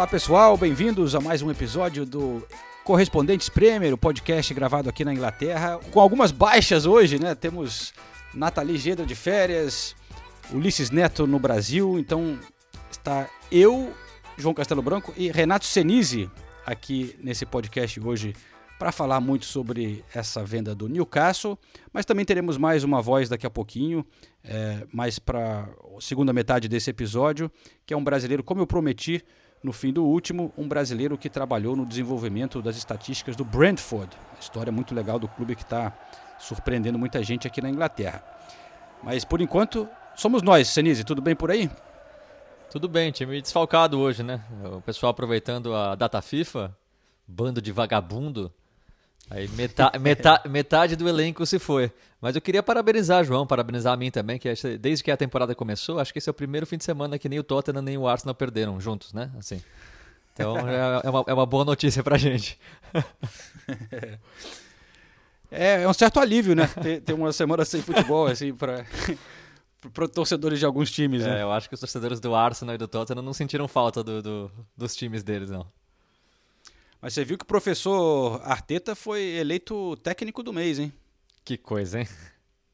Olá pessoal, bem-vindos a mais um episódio do Correspondentes Premier, o podcast gravado aqui na Inglaterra, com algumas baixas hoje, né? Temos Nathalie Gedra de férias, Ulisses Neto no Brasil, então está eu, João Castelo Branco e Renato Senise aqui nesse podcast hoje para falar muito sobre essa venda do Newcastle, mas também teremos mais uma voz daqui a pouquinho, é, mais para a segunda metade desse episódio, que é um brasileiro, como eu prometi, no fim do último, um brasileiro que trabalhou no desenvolvimento das estatísticas do Brentford. História muito legal do clube que está surpreendendo muita gente aqui na Inglaterra. Mas por enquanto, somos nós, Senise, tudo bem por aí? Tudo bem, time desfalcado hoje, né? O pessoal aproveitando a data FIFA, bando de vagabundo. Aí metade, metade, metade do elenco se foi. Mas eu queria parabenizar, João, parabenizar a mim também, que desde que a temporada começou, acho que esse é o primeiro fim de semana que nem o Tottenham nem o Arsenal perderam juntos, né? Assim. Então é, é, uma, é uma boa notícia pra gente. É, é um certo alívio, né? Ter, ter uma semana sem futebol, assim, para para torcedores de alguns times, né? É, eu acho que os torcedores do Arsenal e do Tottenham não sentiram falta do, do, dos times deles, não. Mas você viu que o professor Arteta foi eleito técnico do mês, hein? Que coisa, hein?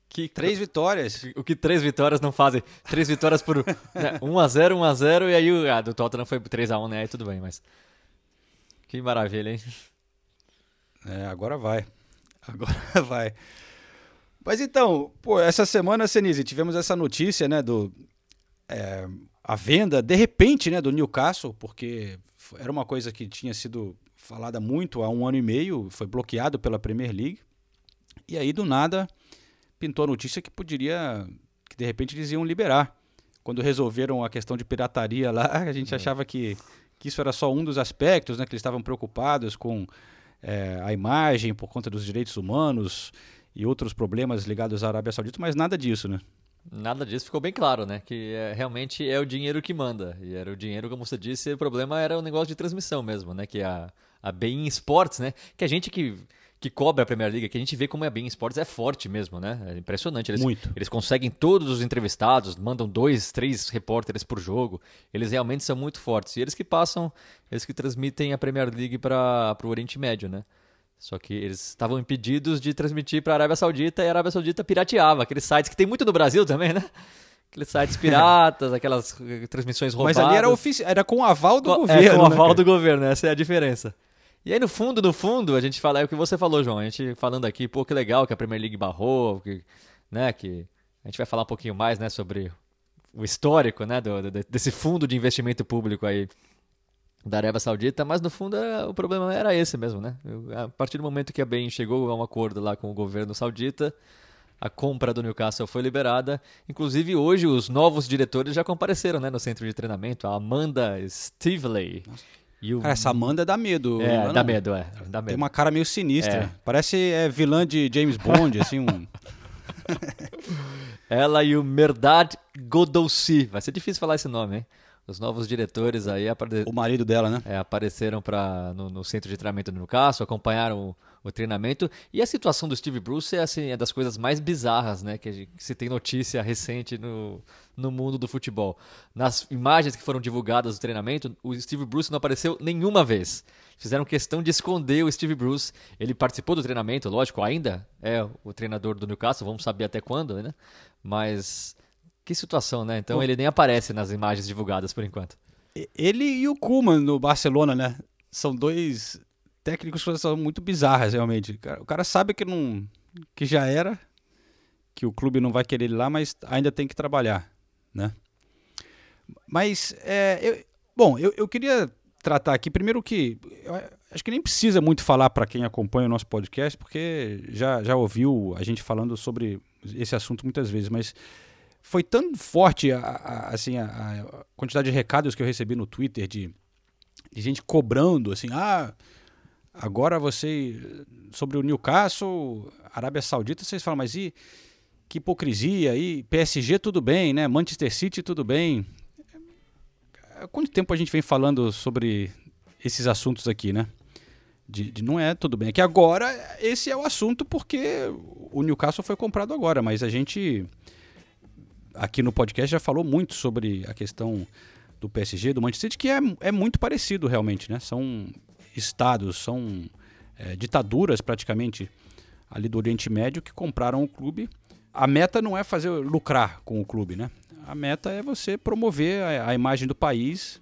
Que três vitórias. O que três vitórias não fazem? Três vitórias por né, 1x0, 1x0 e aí o ah, do Tottenham foi 3x1, né? Aí tudo bem, mas. Que maravilha, hein? É, agora vai. Agora vai. Mas então, pô, essa semana, Senise, tivemos essa notícia, né, do é, a venda de repente, né, do Newcastle, porque era uma coisa que tinha sido falada muito há um ano e meio, foi bloqueado pela Premier League. E aí do nada pintou a notícia que poderia, que de repente eles iam liberar. Quando resolveram a questão de pirataria lá, a gente é. achava que, que isso era só um dos aspectos, né, que eles estavam preocupados com é, a imagem por conta dos direitos humanos e outros problemas ligados à Arábia Saudita, mas nada disso, né? Nada disso ficou bem claro, né? Que é, realmente é o dinheiro que manda. E era o dinheiro, como você disse, o problema era o negócio de transmissão mesmo, né? Que a, a Bein Sports, né? Que a gente que, que cobra a Premier League, que a gente vê como a Bein Sports é forte mesmo, né? É impressionante. Eles, Muito. Eles conseguem todos os entrevistados, mandam dois, três repórteres por jogo. Eles realmente são muito fortes. E eles que passam, eles que transmitem a Premier League para o Oriente Médio, né? Só que eles estavam impedidos de transmitir para a Arábia Saudita e a Arábia Saudita pirateava aqueles sites que tem muito no Brasil também, né? Aqueles sites piratas, aquelas transmissões roubadas. Mas ali era, ofici era com o aval do com, governo. É, com o né, aval do governo, essa é a diferença. E aí, no fundo, no fundo, a gente fala, é o que você falou, João, a gente falando aqui, pô, que legal que a Premier League barrou, que, né, que a gente vai falar um pouquinho mais, né, sobre o histórico, né, do, do, desse fundo de investimento público aí da Arábia Saudita, mas no fundo era, o problema era esse mesmo, né? A partir do momento que a BEM chegou a um acordo lá com o governo saudita, a compra do Newcastle foi liberada. Inclusive hoje os novos diretores já compareceram, né, no centro de treinamento, a Amanda Stivley. E o... Cara, essa Amanda dá medo. É, dá medo, é. Dá medo. Tem uma cara meio sinistra. É. Parece é, vilã de James Bond, assim, um... Ela e o Merdad Godolsi. Vai ser difícil falar esse nome, hein? Os novos diretores aí apare... O marido dela, né? É, apareceram pra, no, no, centro de treinamento do Newcastle, acompanharam o, o, treinamento. E a situação do Steve Bruce é, assim, é das coisas mais bizarras, né? Que, que se tem notícia recente no, no mundo do futebol. Nas imagens que foram divulgadas do treinamento, o Steve Bruce não apareceu nenhuma vez. Fizeram questão de esconder o Steve Bruce. Ele participou do treinamento, lógico, ainda é o treinador do Newcastle, vamos saber até quando, né? Mas que situação, né? Então ele nem aparece nas imagens divulgadas por enquanto. Ele e o Kuman no Barcelona, né? São dois técnicos que são muito bizarras, realmente. O cara sabe que não que já era, que o clube não vai querer ele lá, mas ainda tem que trabalhar, né? Mas, é, eu, bom, eu, eu queria tratar aqui primeiro que acho que nem precisa muito falar para quem acompanha o nosso podcast, porque já, já ouviu a gente falando sobre esse assunto muitas vezes, mas foi tão forte a, a assim, a, a, quantidade de recados que eu recebi no Twitter de de gente cobrando assim, ah, agora você sobre o Newcastle, Arábia Saudita, vocês falam, mas e que hipocrisia aí, PSG tudo bem, né? Manchester City tudo bem. Há quanto tempo a gente vem falando sobre esses assuntos aqui, né? De, de não é tudo bem. É que agora esse é o assunto porque o Newcastle foi comprado agora, mas a gente aqui no podcast já falou muito sobre a questão do PSG, do Manchester City, que é, é muito parecido realmente, né? São estados, são é, ditaduras praticamente ali do Oriente Médio que compraram o clube. A meta não é fazer lucrar com o clube, né? A meta é você promover a, a imagem do país,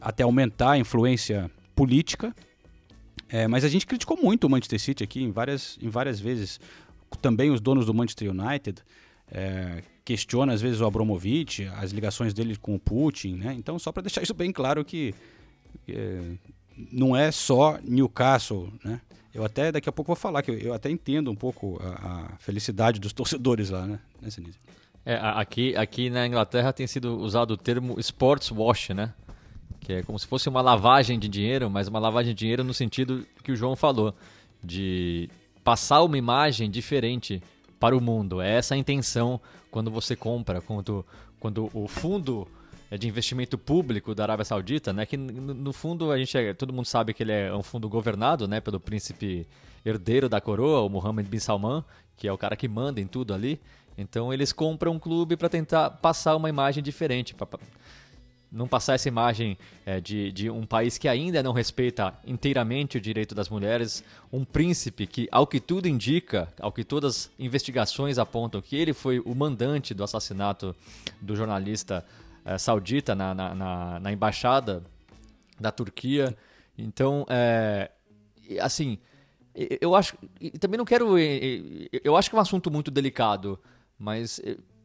até aumentar a influência política. É, mas a gente criticou muito o Manchester City aqui em várias, em várias vezes. Também os donos do Manchester United. É, questiona às vezes o Abramovich, as ligações dele com o Putin, né? Então, só para deixar isso bem claro que é, não é só Newcastle, né? Eu até daqui a pouco vou falar que eu, eu até entendo um pouco a, a, felicidade dos torcedores lá, né? Nesse nível. É, aqui, aqui na Inglaterra tem sido usado o termo sports wash, né? Que é como se fosse uma lavagem de dinheiro, mas uma lavagem de dinheiro no sentido que o João falou, de passar uma imagem diferente para o mundo. É essa a intenção quando você compra, quando, quando o fundo de investimento público da Arábia Saudita, né, que no fundo a gente é, todo mundo sabe que ele é um fundo governado, né, pelo príncipe herdeiro da coroa, o Mohammed bin Salman, que é o cara que manda em tudo ali. Então eles compram um clube para tentar passar uma imagem diferente, pra, não passar essa imagem é, de, de um país que ainda não respeita inteiramente o direito das mulheres, um príncipe que, ao que tudo indica, ao que todas as investigações apontam, que ele foi o mandante do assassinato do jornalista é, saudita na, na, na, na, embaixada da Turquia. Então, é, assim, eu acho. Também não quero. Eu acho que é um assunto muito delicado, mas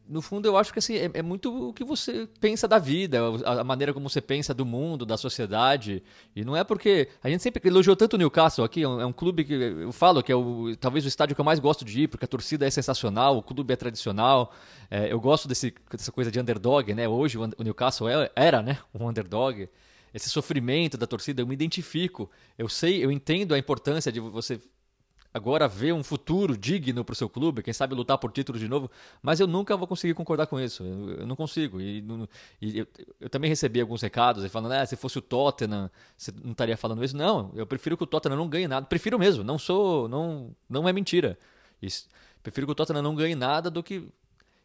no fundo, eu acho que assim, é, é, muito o que você pensa da vida, a, a, maneira como você pensa do mundo, da sociedade. E não é porque. A gente sempre elogiou tanto o Newcastle aqui, é um, é um, clube que eu falo que é o, talvez o estádio que eu mais gosto de ir, porque a torcida é sensacional, o clube é tradicional. É, eu gosto desse, dessa coisa de underdog, né? Hoje o, o Newcastle é, era, né? Um underdog. Esse sofrimento da torcida, eu me identifico. Eu sei, eu entendo a importância de você agora ver um futuro digno para o seu clube, quem sabe lutar por título de novo, mas eu nunca vou conseguir concordar com isso. Eu, eu não consigo. E, e eu, eu, também recebi alguns recados falando, ah, se fosse o Tottenham, você não estaria falando isso. Não, eu prefiro que o Tottenham não ganhe nada. Prefiro mesmo, não sou, não, não é mentira. Isso. Prefiro que o Tottenham não ganhe nada do que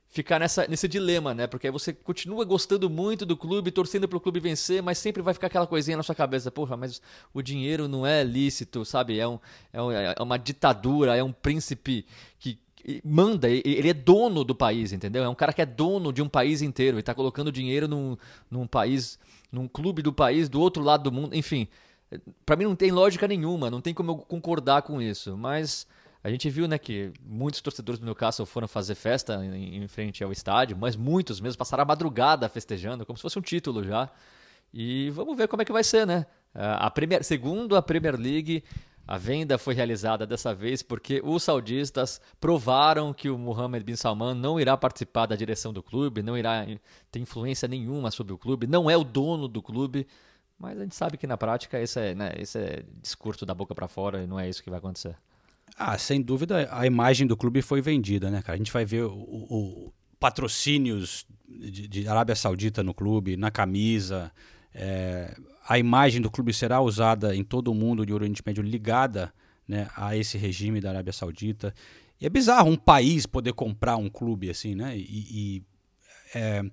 ficar nessa, nesse dilema, né? Porque aí você continua gostando muito do clube, torcendo para o clube vencer, mas sempre vai ficar aquela coisinha na sua cabeça, porra, mas o dinheiro não é lícito, sabe? É, um, é, um, é uma ditadura, é um príncipe que manda, ele é dono do país, entendeu? É um cara que é dono de um país inteiro e está colocando dinheiro num, num país, num clube do país do outro lado do mundo, enfim. Para mim não tem lógica nenhuma, não tem como eu concordar com isso, mas a gente viu né, que muitos torcedores do Newcastle foram fazer festa em, em, frente ao estádio, mas muitos mesmo passaram a madrugada festejando, como se fosse um título já. E vamos ver como é que vai ser, né? A Premier, segundo a Premier League, a venda foi realizada dessa vez porque os saudistas provaram que o Mohammed bin Salman não irá participar da direção do clube, não irá ter influência nenhuma sobre o clube, não é o dono do clube. Mas a gente sabe que na prática esse é, né, esse é discurso da boca para fora e não é isso que vai acontecer. Ah, sem dúvida, a imagem do clube foi vendida, né, cara? A gente vai ver o, o patrocínios de, de, Arábia Saudita no clube, na camisa. É, a imagem do clube será usada em todo o mundo de Oriente Médio ligada né, a esse regime da Arábia Saudita. E é bizarro um país poder comprar um clube assim, né? E, e é,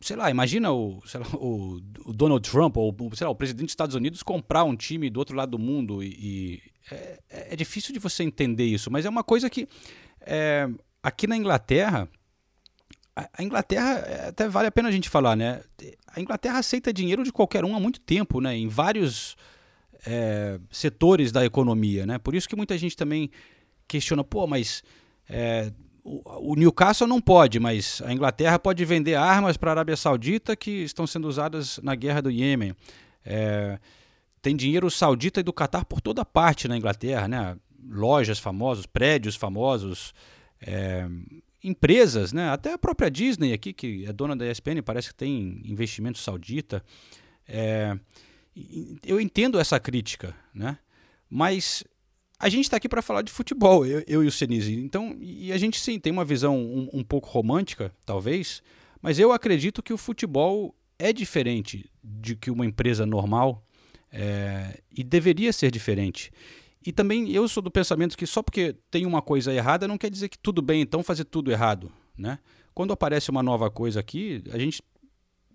sei lá, imagina o, lá, o, o, Donald Trump ou sei lá, o presidente dos Estados Unidos comprar um time do outro lado do mundo e, e é, é, difícil de você entender isso, mas é uma coisa que é, aqui na Inglaterra a Inglaterra é, até vale a pena a gente falar, né? A Inglaterra aceita dinheiro de qualquer um há muito tempo, né? Em vários é, setores da economia, né? Por isso que muita gente também questiona, pô, mas o, Newcastle não pode, mas a Inglaterra pode vender armas para a Arábia Saudita que estão sendo usadas na guerra do Iêmen. É, tem dinheiro saudita e do Catar por toda parte na Inglaterra, né? Lojas famosas, prédios famosos, é, empresas, né? Até a própria Disney aqui, que é dona da ESPN, parece que tem investimento saudita. É, Eu entendo essa crítica, né? Mas a gente está aqui para falar de futebol, eu, eu e o Senise. Então, e a gente sim tem uma visão um, um pouco romântica, talvez, mas eu acredito que o futebol é diferente de que uma empresa normal é, e deveria ser diferente. E também eu sou do pensamento que só porque tem uma coisa errada não quer dizer que tudo bem então fazer tudo errado, né? Quando aparece uma nova coisa aqui, a gente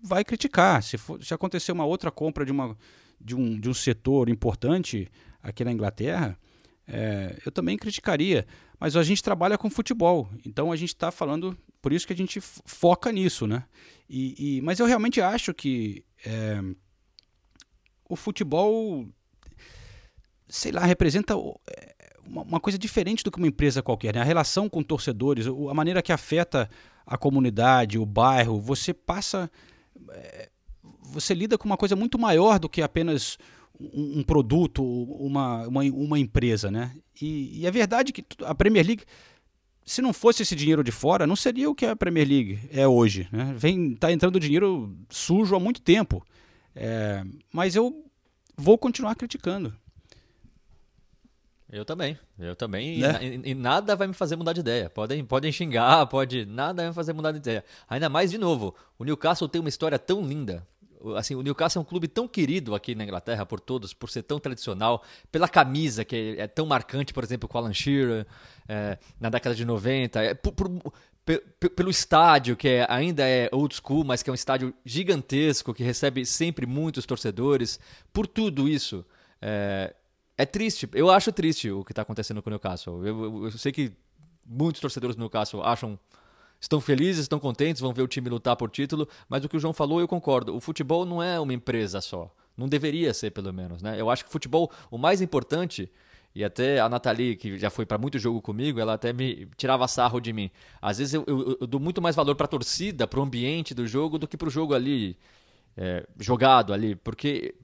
vai criticar. Se, for, se acontecer uma outra compra de, uma, de, um, de um setor importante aqui na Inglaterra, é, eu também criticaria. Mas a gente trabalha com futebol, então a gente está falando, por isso que a gente foca nisso, né? E, e- mas eu realmente acho que é, o futebol, sei lá, representa é, uma, uma coisa diferente do que uma empresa qualquer. Né? A relação com torcedores, a maneira que afeta a comunidade, o bairro, você passa é, você lida com uma coisa muito maior do que apenas um, um produto, uma, uma, uma empresa, né? E, e a verdade é que a Premier League, se não fosse esse dinheiro de fora, não seria o que a Premier League é hoje, né? Vem, tá entrando dinheiro sujo há muito tempo. É, mas eu vou continuar criticando. Eu também, eu também. E Né? na- E, e nada vai me fazer mudar de ideia. Podem, podem xingar, pode. Nada vai me fazer mudar de ideia. Ainda mais, de novo, o Newcastle tem uma história tão linda. Assim, o Newcastle é um clube tão querido aqui na Inglaterra por todos, por ser tão tradicional, pela camisa que é, é tão marcante, por exemplo, com Alan Shearer, é, na década de 90, é, por- por- pe- pe- pelo estádio, que é- ainda é old school, mas que é um estádio gigantesco, que recebe sempre muitos torcedores, por tudo isso. É, é triste, eu acho triste o que está acontecendo com o Newcastle. Eu, eu- eu sei que muitos torcedores do Newcastle acham. Estão felizes, estão contentes, vão ver o time lutar por título, mas o que o João falou eu concordo. O futebol não é uma empresa só. Não deveria ser, pelo menos. Né? Eu acho que o futebol, o mais importante, e até a Nathalie, que já foi para muito jogo comigo, ela até me tirava sarro de mim. Às vezes eu, eu- eu dou muito mais valor para a torcida, para o ambiente do jogo, do que para o jogo ali, é, jogado ali. Porque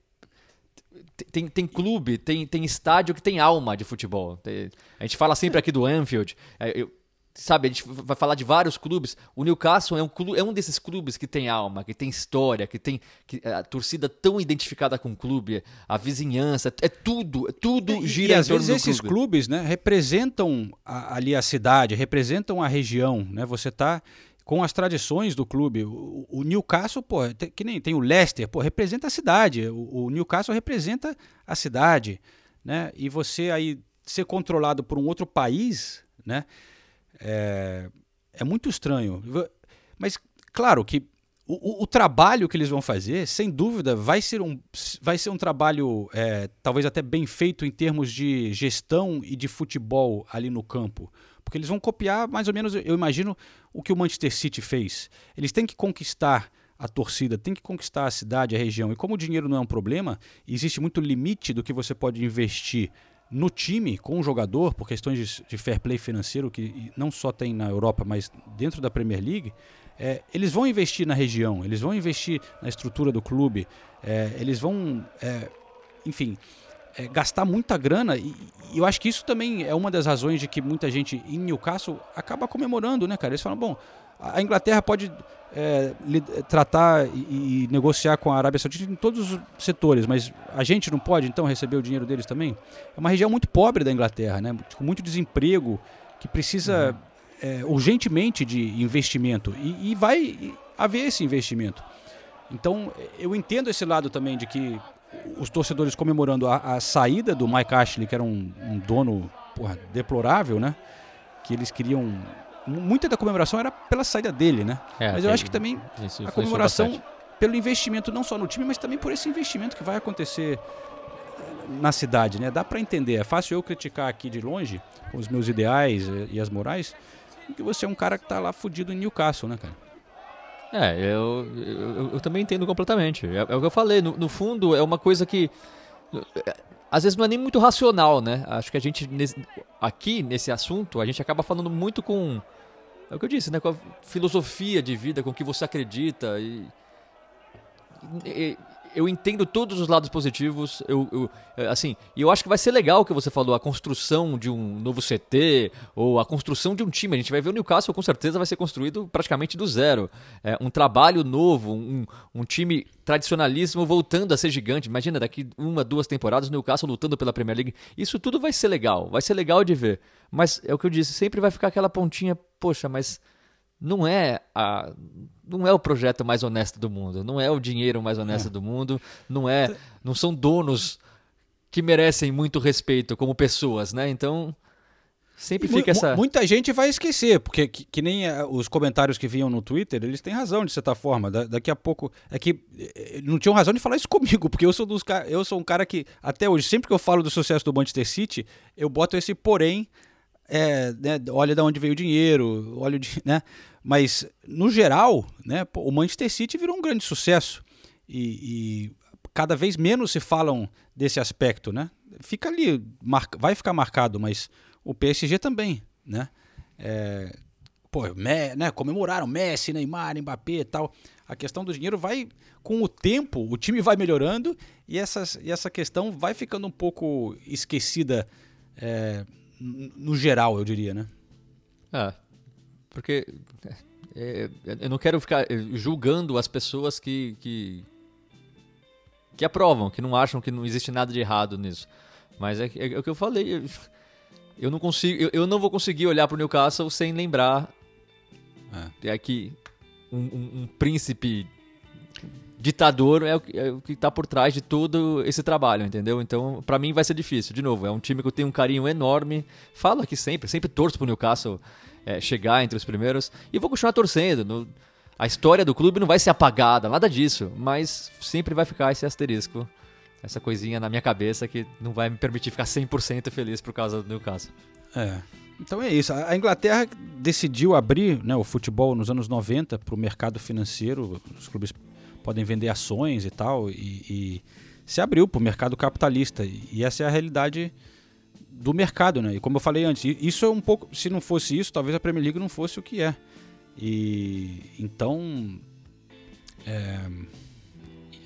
tem, tem clube, tem, tem estádio que tem alma de futebol. Tem- a gente fala sempre aqui do Anfield. é, eu- sabe, a gente vai falar de vários clubes. O Newcastle é um, clu- é um desses clubes que tem alma, que tem história, que tem que, a torcida tão identificada com o clube, a vizinhança, é tudo, é tudo gira e em às vezes esses clube. clubes né, representam a- ali a cidade, representam a região. Né? Você está com as tradições do clube. O, o Newcastle, pô, que nem tem o Leicester, pô, representa a cidade. O, o Newcastle representa a cidade. Né? E você aí ser controlado por um outro país, né? É, é muito estranho. Mas, claro que o, o- trabalho que eles vão fazer, sem dúvida, vai ser um, vai ser um trabalho é, talvez até bem feito em termos de gestão e de futebol ali no campo. Porque eles vão copiar mais ou menos, eu imagino, o que o Manchester City fez. Eles têm que conquistar a torcida, têm que conquistar a cidade, a região. E como o dinheiro não é um problema, existe muito limite do que você pode investir no time com o jogador, por questões de, de fair play financeiro, que não só tem na Europa, mas dentro da Premier League, é, eles vão investir na região, eles vão investir na estrutura do clube, é, eles vão, é, enfim, é, gastar muita grana. E, e eu acho que isso também é uma das razões de que muita gente em Newcastle acaba comemorando, né, cara? Eles falam, bom, a Inglaterra pode é, tratar e, e negociar com a Arábia Saudita em todos os setores, mas a gente não pode então receber o dinheiro deles também? É uma região muito pobre da Inglaterra, né? com muito desemprego, que precisa é, urgentemente de investimento e, e vai haver esse investimento. Então eu entendo esse lado também de que os torcedores comemorando a, a saída do Mike Ashley, que era um, um dono porra, deplorável, né? Que eles queriam muita da comemoração era pela saída dele, né? É, mas eu acho que também a comemoração bastante. pelo investimento não só no time, mas também por esse investimento que vai acontecer na cidade, né? Dá para entender. É fácil eu criticar aqui de longe com os meus ideais eh, e as morais, que você é um cara que tá lá fudido em Newcastle, né, cara? É, eu, eu, eu também entendo completamente. É, é o que eu falei, no, no fundo é uma coisa que é, às vezes não é nem muito racional, né? Acho que a gente aqui nesse assunto a gente acaba falando muito com é o que eu disse, né? Com a filosofia de vida, com o que você acredita e, e- eu entendo todos os lados positivos, eu, eu, é, assim, e eu acho que vai ser legal o que você falou, a construção de um novo CT, ou a construção de um time. A gente vai ver o Newcastle com certeza vai ser construído praticamente do zero. É, um trabalho novo, um, um time tradicionalíssimo voltando a ser gigante. Imagina, daqui uma, duas temporadas o Newcastle lutando pela Premier League. Isso tudo vai ser legal, vai ser legal de ver. Mas é o que eu disse, sempre vai ficar aquela pontinha, poxa, mas não é a não é o projeto mais honesto do mundo, não é o dinheiro mais honesto é. do mundo, não é, não são donos que merecem muito respeito como pessoas, né? Então, sempre fica essa Muita gente vai esquecer, porque que, que, nem eh, os comentários que vinham no Twitter, eles têm razão de certa forma. Da, daqui a pouco é que eh, não tinham razão de falar isso comigo, porque eu sou dos eu sou um cara que até hoje, sempre que eu falo do sucesso do Manchester City, eu boto esse porém é, né, olha de onde veio o dinheiro, olha o, né? Mas, no geral, né, o Manchester City virou um grande sucesso. E, e cada vez menos se falam desse aspecto, né? Fica ali, vai ficar marcado, mas o PSG também, né? É, pô, né, comemoraram Messi, Neymar, Mbappé e tal. A questão do dinheiro vai, com o tempo, o time vai melhorando e, essas, e essa questão vai ficando um pouco esquecida é, no geral, eu diria, né? Ah, porque é, eu não quero ficar julgando as pessoas que, que, que aprovam, que não acham que não existe nada de errado nisso. Mas é, é, é o que eu falei. Eu não consigo, eu, eu não vou conseguir olhar para o Newcastle sem lembrar é. é que um, um, um príncipe ditador é o, é o que está por trás de todo esse trabalho, entendeu? Então, para mim vai ser difícil. De novo, é um time que eu tenho um carinho enorme. Falo aqui sempre, sempre torço pro Newcastle é, chegar entre os primeiros. E vou continuar torcendo. No, a história do clube não vai ser apagada, nada disso. Mas sempre vai ficar esse asterisco, essa coisinha na minha cabeça que não vai me permitir ficar 100% feliz por causa do Newcastle. É. Então é isso. A Inglaterra decidiu abrir né, o futebol nos anos 90 para o mercado financeiro. Os clubes podem vender ações e tal. E, e se abriu para o mercado capitalista. E essa é a realidade do mercado, né? E como eu falei antes, isso é um pouco. Se não fosse isso, talvez a Premier League não fosse o que é. E então. É,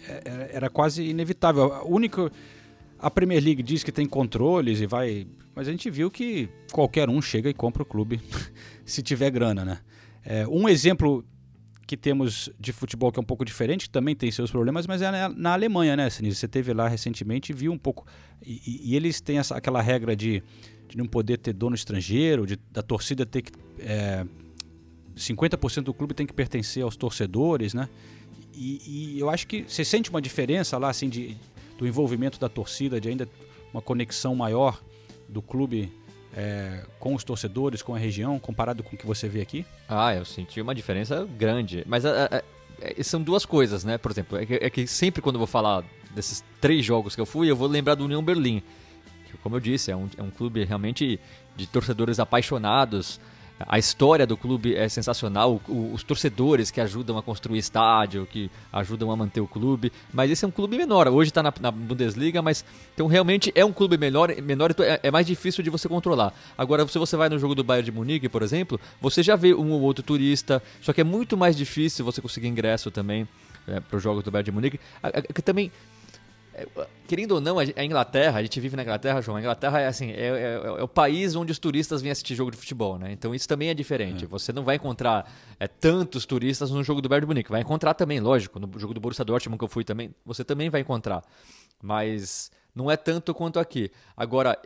é era quase inevitável. A única. A Premier League diz que tem controles e vai. Mas a gente viu que qualquer um chega e compra o clube se tiver grana, né? É, um exemplo que temos de futebol que é um pouco diferente, que também tem seus problemas, mas é na, na Alemanha, né, Sinise? Você teve lá recentemente e viu um pouco. E, e eles têm essa, aquela regra de, de não poder ter dono estrangeiro, de, da torcida ter que. É, 50% do clube tem que pertencer aos torcedores, né? E, e, eu acho que você sente uma diferença lá, assim, de, do envolvimento da torcida, de ainda uma conexão maior do clube é, com os torcedores, com a região, comparado com o que você vê aqui? Ah, eu senti uma diferença grande. Mas a, a, a, são duas coisas, né? Por exemplo, é que, é que, sempre quando eu vou falar desses três jogos que eu fui, eu vou lembrar do União Berlim. Como eu disse, é um, é um clube realmente de torcedores apaixonados. A história do clube é sensacional, o, os torcedores que ajudam a construir estádio, que ajudam a manter o clube. Mas esse é um clube menor. Hoje está na, na, Bundesliga, mas então realmente é um clube menor, menor então é, é, mais difícil de você controlar. Agora, se você vai no jogo do Bayern de Munique, por exemplo, você já vê um ou outro turista, só que é muito mais difícil você conseguir ingresso também é, para os jogos do Bayern de Munique. Que também é, querendo ou não, a Inglaterra, a gente vive na Inglaterra, João. A Inglaterra é assim, é, é, é, o país onde os turistas vêm assistir jogo de futebol, né? Então isso também é diferente. É. Você não vai encontrar é, tantos turistas no jogo do Bayern de Munique. Vai encontrar também, lógico, no jogo do Borussia Dortmund que eu fui também, você também vai encontrar. Mas não é tanto quanto aqui. Agora,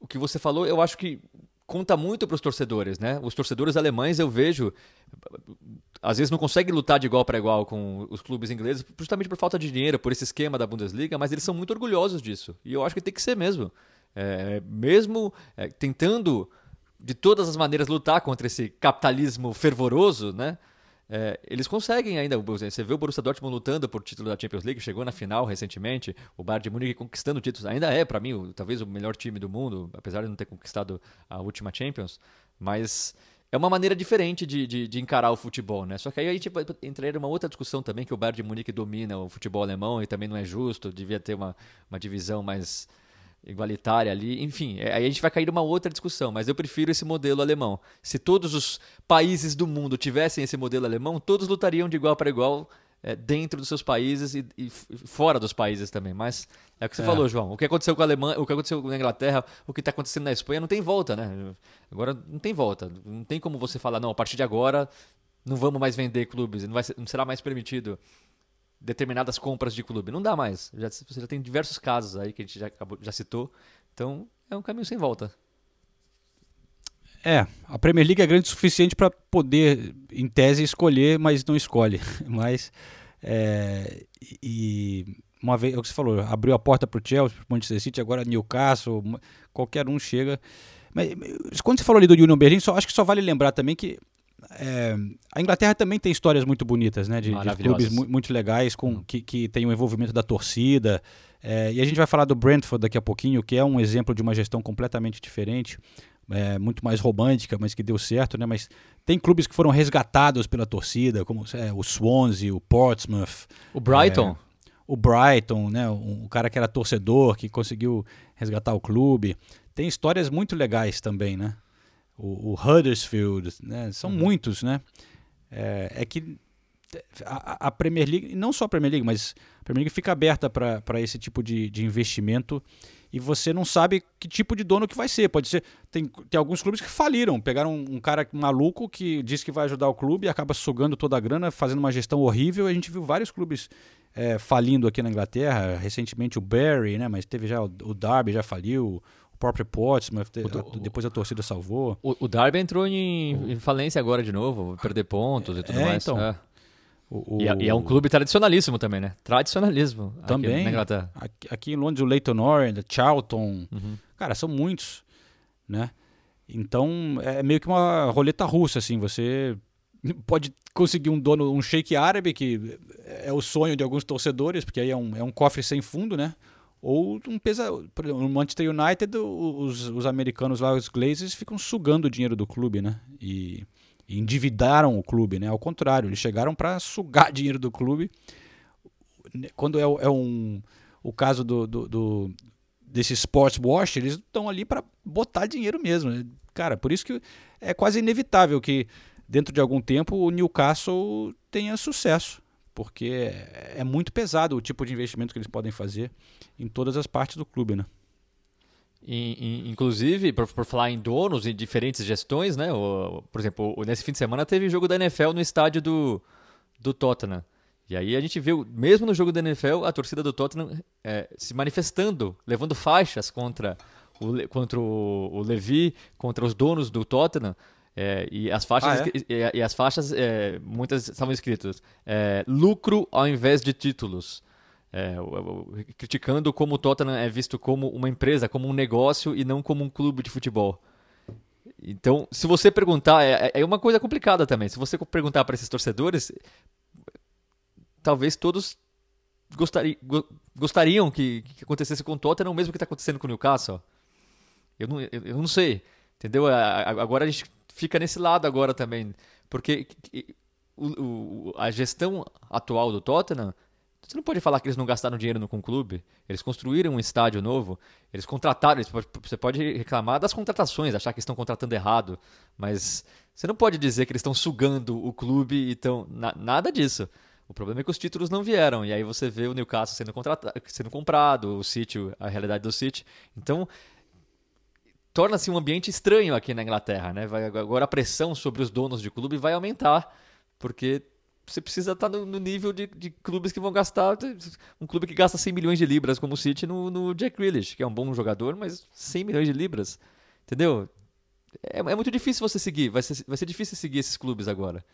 o que você falou, eu acho que conta muito para os torcedores, né? Os torcedores alemães eu vejo às vezes não conseguem lutar de igual para igual com os clubes ingleses, justamente por falta de dinheiro, por esse esquema da Bundesliga, mas eles são muito orgulhosos disso. E eu acho que tem que ser mesmo. É, mesmo é, tentando de todas as maneiras lutar contra esse capitalismo fervoroso, né? É, eles conseguem ainda. Você vê o Borussia Dortmund lutando por título da Champions League, chegou na final recentemente. O Bayern de Munique conquistando títulos. Ainda é, para mim, o, talvez o melhor time do mundo, apesar de não ter conquistado a última Champions. Mas é uma maneira diferente de, de, de, encarar o futebol, né? Só que aí a gente entraria numa outra discussão também, que o Bayern de Munique domina o futebol alemão e também não é justo, devia ter uma, uma divisão mais igualitária ali. Enfim, é, aí a gente vai cair numa outra discussão, mas eu prefiro esse modelo alemão. Se todos os países do mundo tivessem esse modelo alemão, todos lutariam de igual para igual é, dentro dos seus países e, e fora dos países também. Mas é o que você É. falou, João. O que aconteceu com a Alemanha, o que aconteceu na Inglaterra, o que está acontecendo na Espanha, não tem volta, né? Agora não tem volta. Não tem como você falar, não, a partir de agora não vamos mais vender clubes, não, vai não será mais permitido determinadas compras de clube. Não dá mais. Já, você já tem diversos casos aí que a gente já, acabou- já citou. Então é um caminho sem volta. É, a Premier League é grande o suficiente para poder, em tese, escolher, mas não escolhe. Mas, é, e uma vez, é o que você falou, abriu a porta para o Chelsea, para o Manchester City, agora Newcastle, qualquer um chega. Mas quando você falou ali do Union Berlin, só, acho que só vale lembrar também que é, a Inglaterra também tem histórias muito bonitas, né? De, de clubes mu- muito legais, com, que, que tem o envolvimento da torcida. É, e a gente vai falar do Brentford daqui a pouquinho, que é um exemplo de uma gestão completamente diferente é, muito mais romântica, mas que deu certo, né? Mas tem clubes que foram resgatados pela torcida, como é, o Swansea, o Portsmouth, O Brighton, o Brighton, né? Um, um cara que era torcedor, que conseguiu resgatar o clube. Tem histórias muito legais também, né? O, o Huddersfield, né? São muitos, né? É, é que a, a Premier League, não só a Premier League, mas a Premier League fica aberta para esse tipo de, de investimento e você não sabe que tipo de dono que vai ser. Pode ser. Tem, tem alguns clubes que faliram, pegaram um, um cara maluco que diz que vai ajudar o clube e acaba sugando toda a grana, fazendo uma gestão horrível. A gente viu vários clubes é, falindo aqui na Inglaterra, recentemente o Barry, né? Mas teve já o, o Derby já faliu, o próprio Portsmouth, depois a torcida salvou. o, o Derby entrou em, em falência agora de novo, perder pontos e tudo É, mais. então. é. O- E, é- e é um clube tradicionalíssimo também, né? Tradicionalismo aqui Também. na Inglaterra. Aqui, aqui em Londres, o Leighton Orient, o Charlton. Uhum. Cara, são muitos, né? Então, é meio que uma roleta russa, assim. Você pode conseguir um dono, um shake árabe, que é o sonho de alguns torcedores, porque aí é um, é um cofre sem fundo, né? Ou um pesa... Por exemplo, no Manchester United, os, os americanos lá, os Glazers, ficam sugando o dinheiro do clube, né? E endividaram o clube, né? Ao contrário, eles chegaram para sugar dinheiro do clube. Quando é, é um... O caso do, do, do desse sports wash, eles estão ali para botar dinheiro mesmo. né? Cara, por isso que é quase inevitável que dentro de algum tempo o Newcastle tenha sucesso, porque é é muito pesado o tipo de investimento que eles podem fazer em todas as partes do clube, né? Inclusive, por, por falar em donos e diferentes gestões, né? O- por exemplo, nesse fim de semana teve jogo da NFL no estádio do, do Tottenham. E aí a gente viu, mesmo no jogo da NFL, a torcida do Tottenham eh, se manifestando, levando faixas contra o, contra o, o Levi, contra os donos do Tottenham. eh, e as faixas, Ah, é? e, e as faixas eh, muitas estavam escritas eh, lucro ao invés de títulos. É, criticando como o Tottenham é visto como uma empresa, como um negócio e não como um clube de futebol. Então, se você perguntar, é, é uma coisa complicada também. Se você perguntar para esses torcedores, talvez todos gostari, go- gostariam que, que acontecesse com o Tottenham o mesmo que está acontecendo com o Newcastle. Eu não, eu, eu não sei, entendeu? Agora a gente fica nesse lado agora também, porque que- o- o- a gestão atual do Tottenham você não pode falar que eles não gastaram dinheiro no, com o clube. Eles construíram um estádio novo, eles contrataram. eles pode- Você pode reclamar das contratações, achar que estão contratando errado, mas você não pode dizer que eles estão sugando o clube e estão. na- nada disso. O problema é que os títulos não vieram, e aí você vê o Newcastle sendo, contrata- sendo comprado, o City, a realidade do City. Então, torna-se um ambiente estranho aqui na Inglaterra, né? Vai- agora a pressão sobre os donos de clube vai aumentar, porque você precisa estar no, no nível de, de clubes que vão gastar. Um clube que gasta 100 milhões de libras, como o City, no, no Jack Grealish, que é um bom jogador, mas 100 milhões de libras. Entendeu? É, é muito difícil você seguir. Vai ser, vai ser difícil seguir esses clubes agora.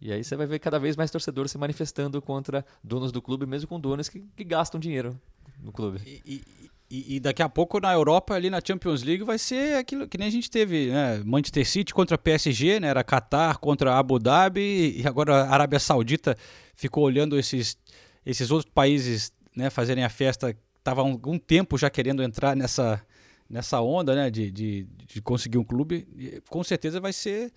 E aí você vai ver cada vez mais torcedores se manifestando contra donos do clube, mesmo com donos que, que gastam dinheiro no clube. E, e- e daqui a pouco na Europa, ali na Champions League, vai ser aquilo que nem a gente teve, né? Manchester City contra PSG, né? Era Qatar contra Abu Dhabi, e agora a Arábia Saudita ficou olhando esses, esses outros países né, fazerem a festa. Estava há algum tempo já querendo entrar nessa, nessa onda né, de, de, de conseguir um clube. E com certeza vai ser,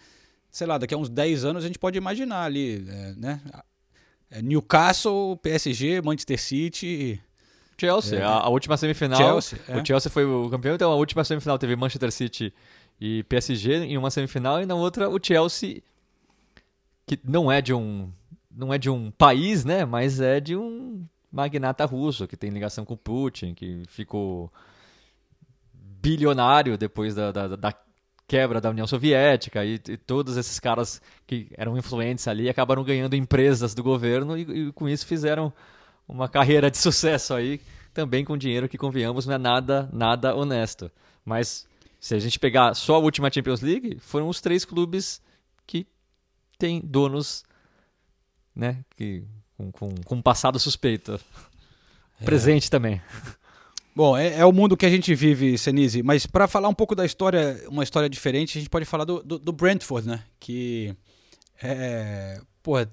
sei lá, daqui a uns 10 anos a gente pode imaginar ali, é, né? É, Newcastle, PSG, Manchester City. Chelsea, a, a última semifinal. Chelsea, é. O Chelsea foi o campeão, então a última semifinal teve Manchester City e PSG em uma semifinal, e na outra o Chelsea, que não é de um não é de um país, né? Mas é de um magnata russo que tem ligação com Putin, que ficou bilionário depois da, da, da quebra da União Soviética e, e, todos esses caras que eram influentes ali acabaram ganhando empresas do governo e, e, com isso fizeram uma carreira de sucesso aí também com dinheiro que convenhamos não é nada nada honesto mas se a gente pegar só a última Champions League foram os três clubes que têm donos né que com, com, com passado suspeito é. presente também Bom, é, é, o mundo que a gente vive, Senise. Mas para falar um pouco da história, uma história diferente, a gente pode falar do, do, do Brentford, né? Que é, pô, é,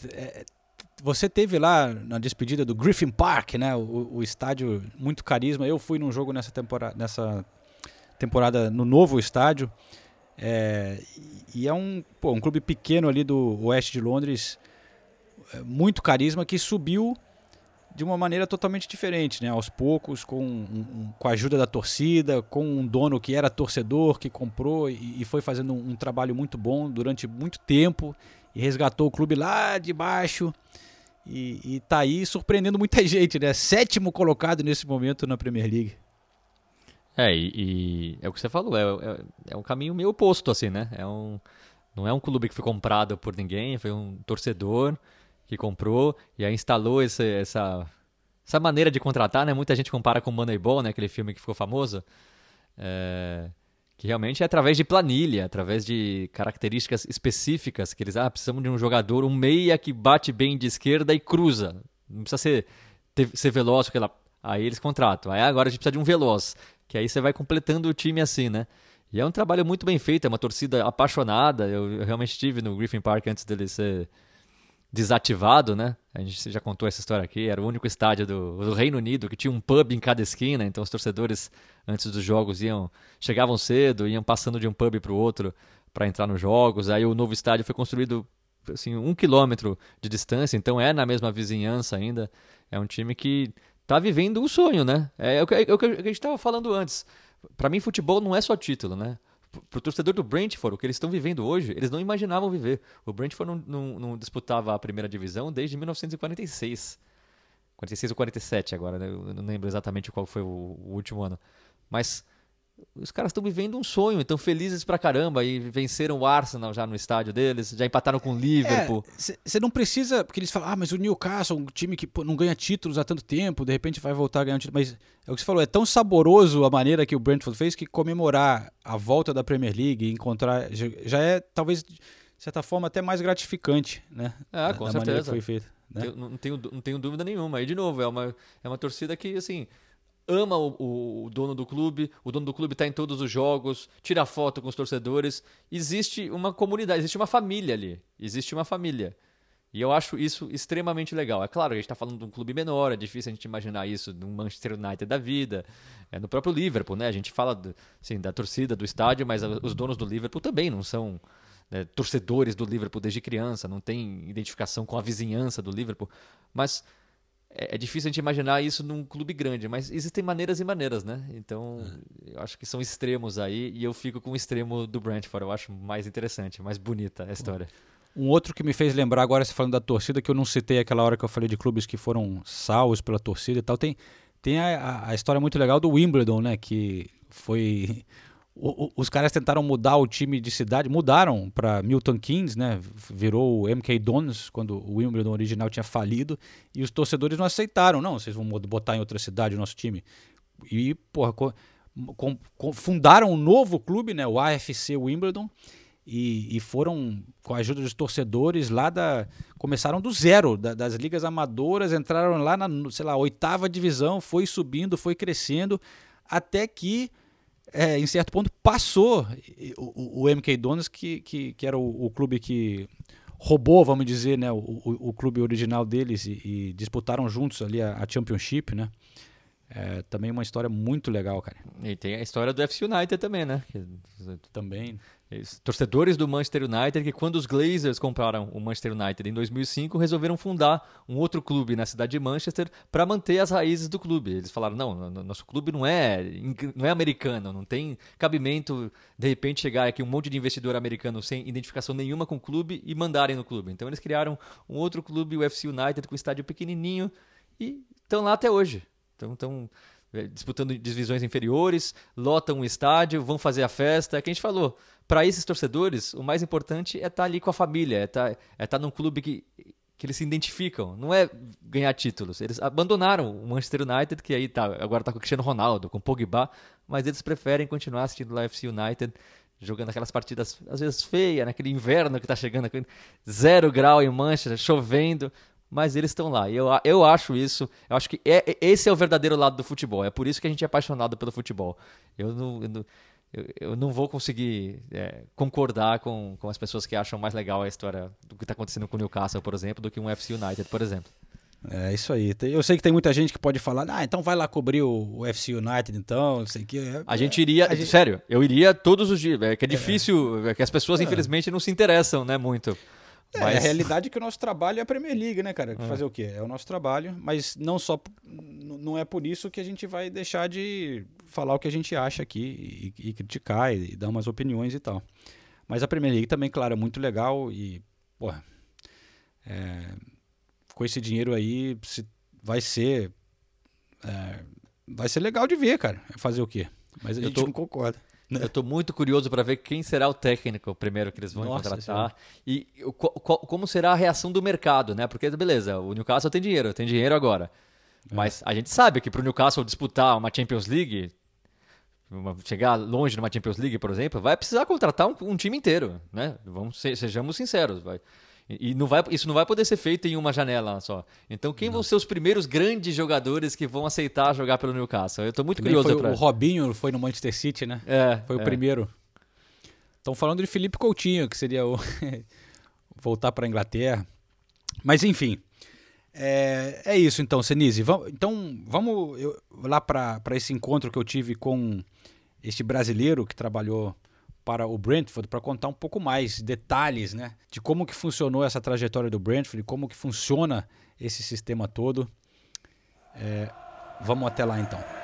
você teve lá na despedida do Griffin Park, né? O, o, estádio muito carisma. Eu fui num jogo nessa temporada, nessa temporada no novo estádio. É, e é um, pô, um clube pequeno ali do oeste de Londres, é, muito carisma, que subiu de uma maneira totalmente diferente, né? Aos poucos, com, um, com a ajuda da torcida, com um dono que era torcedor, que comprou e, e foi fazendo um, um, trabalho muito bom durante muito tempo e resgatou o clube lá de baixo e, e tá aí surpreendendo muita gente, né? Sétimo colocado nesse momento na Premier League. É, e, e é o que você falou, é, é, é, um caminho meio oposto, assim, né? É um, não é um clube que foi comprado por ninguém, foi um torcedor que comprou e aí instalou esse, essa, essa maneira de contratar, né? Muita gente compara com Moneyball, né? Aquele filme que ficou famoso. É, que realmente é através de planilha, através de características específicas que eles ah, precisamos de um jogador, um meia que bate bem de esquerda e cruza. Não precisa ser, ter, ser veloz, porque lá, aí eles contratam. Aí agora a gente precisa de um veloz, que aí você vai completando o time assim, né? E é um trabalho muito bem feito, é uma torcida apaixonada. Eu, eu realmente estive no Griffin Park antes dele ser desativado, né? A gente já contou essa história aqui. Era o único estádio do, do, Reino Unido que tinha um pub em cada esquina. Então os torcedores antes dos jogos iam chegavam cedo, iam passando de um pub para o outro para entrar nos jogos. Aí o novo estádio foi construído assim um quilômetro de distância. Então é na mesma vizinhança ainda. É um time que está vivendo um sonho, né? É, é, o que, é o que a gente estava falando antes. Para mim futebol não é só título, né? Para o torcedor do Brentford, o que eles estão vivendo hoje, eles não imaginavam viver. O Brentford não, não, não disputava a primeira divisão desde 1946. 46 ou 47 agora, né? eu não lembro exatamente qual foi o, o último ano. Mas os caras estão vivendo um sonho, estão felizes pra caramba e venceram o Arsenal já no estádio deles, já empataram com o Liverpool. Você é, não precisa, porque eles falam, ah, mas o Newcastle, um time que pô, não ganha títulos há tanto tempo, de repente vai voltar a ganhar um título. Mas é o que você falou, é tão saboroso a maneira que o Brentford fez que comemorar a volta da Premier League e encontrar já é talvez de certa forma até mais gratificante, né? Ah, com da certeza. que foi feita. Né? não, tenho, não tenho dúvida nenhuma. E de novo, é uma, é uma torcida que, assim, ama o, o, dono do clube, o dono do clube está em todos os jogos, tira foto com os torcedores. Existe uma comunidade, existe uma família ali. Existe uma família. E eu acho isso extremamente legal. É claro, a gente está falando de um clube menor, é difícil a gente imaginar isso no Manchester United da vida, é no próprio Liverpool, né? A gente fala assim, da torcida, do estádio, mas os donos do Liverpool também não são né, torcedores do Liverpool desde criança, não tem identificação com a vizinhança do Liverpool. Mas é, é, difícil a gente imaginar isso num clube grande, mas existem maneiras e maneiras, né? Então, eu acho que são extremos aí, e eu fico com o extremo do Brentford. Eu acho mais interessante, mais bonita a história. Um outro que me fez lembrar agora, você falando da torcida, que eu não citei aquela hora que eu falei de clubes que foram salvos pela torcida e tal, tem, tem a, a história muito legal do Wimbledon, né? Que foi os caras tentaram mudar o time de cidade, mudaram para Milton Keynes, né? Virou o MK Dons quando o Wimbledon original tinha falido e os torcedores não aceitaram, não, vocês vão botar em outra cidade o nosso time. E, porra, com, com, fundaram um novo clube, né? O AFC Wimbledon. E, e, foram com a ajuda dos torcedores lá da começaram do zero da, das ligas amadoras entraram lá na sei lá oitava divisão foi subindo foi crescendo até que é, em certo ponto, passou o, o MK Dons, que, que, que era o, o, clube que roubou, vamos dizer, né, o, clube original deles e, e, disputaram juntos ali a, a Championship, né? É, também uma história muito legal, cara. E tem a história do FC United também, né? Também. Eles- torcedores do Manchester United que quando os Glazers compraram o Manchester United em 2005 resolveram fundar um outro clube na cidade de Manchester para manter as raízes do clube. Eles falaram não, no- no- nosso clube não é não é americano, não tem cabimento de repente chegar aqui um monte de investidor americano sem identificação nenhuma com o clube e mandarem no clube. Então eles criaram um outro clube, o FC United, com um estádio pequenininho e estão lá até hoje. Então estão eh, disputando divisões inferiores, lotam o estádio, vão fazer a festa. É que a gente falou. Para esses torcedores, o mais importante é estar ali com a família, é estar, é estar num clube que, que eles se identificam. Não é ganhar títulos. Eles abandonaram o Manchester United, que aí tá, agora está com o Cristiano Ronaldo, com o Pogba, mas eles preferem continuar assistindo o FC United, jogando aquelas partidas às vezes feias, naquele inverno que está chegando, zero grau em Manchester, chovendo mas eles estão lá. Eu, eu acho isso, eu acho que é, é- esse é o verdadeiro lado do futebol. É por isso que a gente é apaixonado pelo futebol. Eu não, eu não, eu, eu não vou conseguir é, concordar com, com as pessoas que acham mais legal a história do que está acontecendo com o Newcastle, por exemplo, do que um FC United, por exemplo. É isso aí. Eu sei que tem muita gente que pode falar, ah, então vai lá cobrir o, o FC United, então, não sei o que. É, A gente iria, a gente- sério, eu iria todos os dias. É que é difícil, é que as pessoas infelizmente não se interessam, né, muito. É, Mas- a realidade é que o nosso trabalho é a Premier League, né, cara? Fazer o quê? É o nosso trabalho, mas não só. Não é por isso que a gente vai deixar de falar o que a gente acha aqui e, e criticar e, dar umas opiniões e tal. Mas a Premier League também, claro, é muito legal e, porra, é, com esse dinheiro aí se- vai ser. é, vai ser legal de ver, cara. É Fazer o quê? Mas a Eu gente tô- não concorda. Eu tô muito curioso para ver quem será o técnico primeiro que eles vão Nossa contratar e co- co- como será a reação do mercado, né? Porque beleza, o Newcastle tem dinheiro, tem dinheiro agora. Mas a gente sabe que para o Newcastle disputar uma Champions League, uma- chegar longe numa Champions League, por exemplo, vai precisar contratar um, um time inteiro, né? Vamos sejamos sinceros, vai. E não vai, isso não vai poder ser feito em uma janela só. Então, quem vão ser os primeiros grandes jogadores que vão aceitar jogar pelo Newcastle? Eu tô muito curioso foi, para. o Robinho foi no Manchester City, né? É, Foi o é. primeiro. Estão falando de Felipe Coutinho, que seria o voltar para a Inglaterra. Mas enfim, é, é isso então, Senise. Vamos, então vamos eu- lá para esse encontro que eu tive com este brasileiro que trabalhou para o Brentford para contar um pouco mais detalhes, né, de como que funcionou essa trajetória do Brentford, como que funciona esse sistema todo. É, vamos até lá então.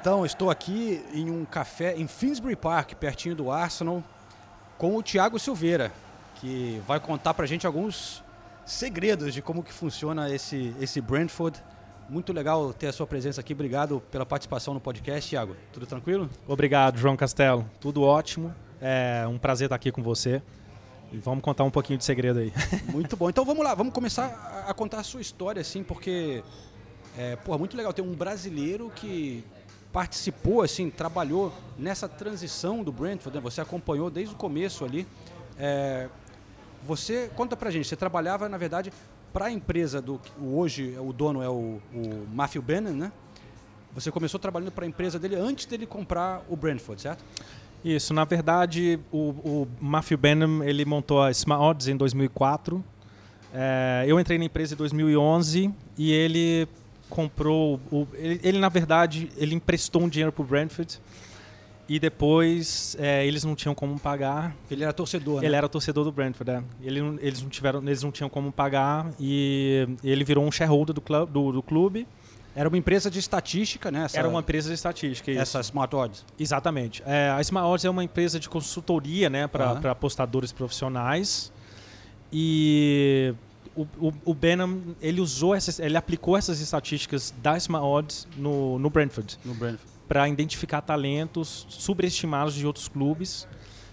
Então, estou aqui em um café em Finsbury Park, pertinho do Arsenal, com o Thiago Silveira, que vai contar pra gente alguns segredos de como que funciona esse, esse Brentford. Muito legal ter a sua presença aqui. Obrigado pela participação no podcast, Thiago. Tudo tranquilo? Obrigado, João Castelo. Tudo ótimo. É um prazer estar aqui com você. E vamos contar um pouquinho de segredo aí. Muito bom. Então vamos lá, vamos começar a- a contar a sua história, assim, porque é porra, muito legal ter um brasileiro que participou, assim, trabalhou nessa transição do Brentford, né? Você acompanhou desde o começo ali. É, você, conta pra gente, você trabalhava, na verdade, para a empresa do. Hoje o dono é o, o Matthew Bannon, né? Você começou trabalhando para a empresa dele antes dele comprar o Brentford, certo? Isso, na verdade, o, o Matthew Benham, ele montou a Smart Odds em 2004. É, eu entrei na empresa em 2011 e ele comprou... O, ele, ele, na verdade, ele emprestou um dinheiro para o Brentford e depois é, eles não tinham como pagar. Ele era torcedor, né? Ele era torcedor do Brentford, é. Ele, eles, não tiveram, eles não tinham como pagar e ele virou um shareholder do, club, do, do clube. Era uma empresa de estatística, né? Essa, Era uma empresa de estatística. isso. essa Smart Odds. Exatamente. É, a Smart Odds é uma empresa de consultoria né, para Aham. apostadores profissionais. E o, o, o Benham, ele usou essas, ele aplicou essas estatísticas da Smart Odds no, no Brentford No Brentford. para identificar talentos subestimados de outros clubes.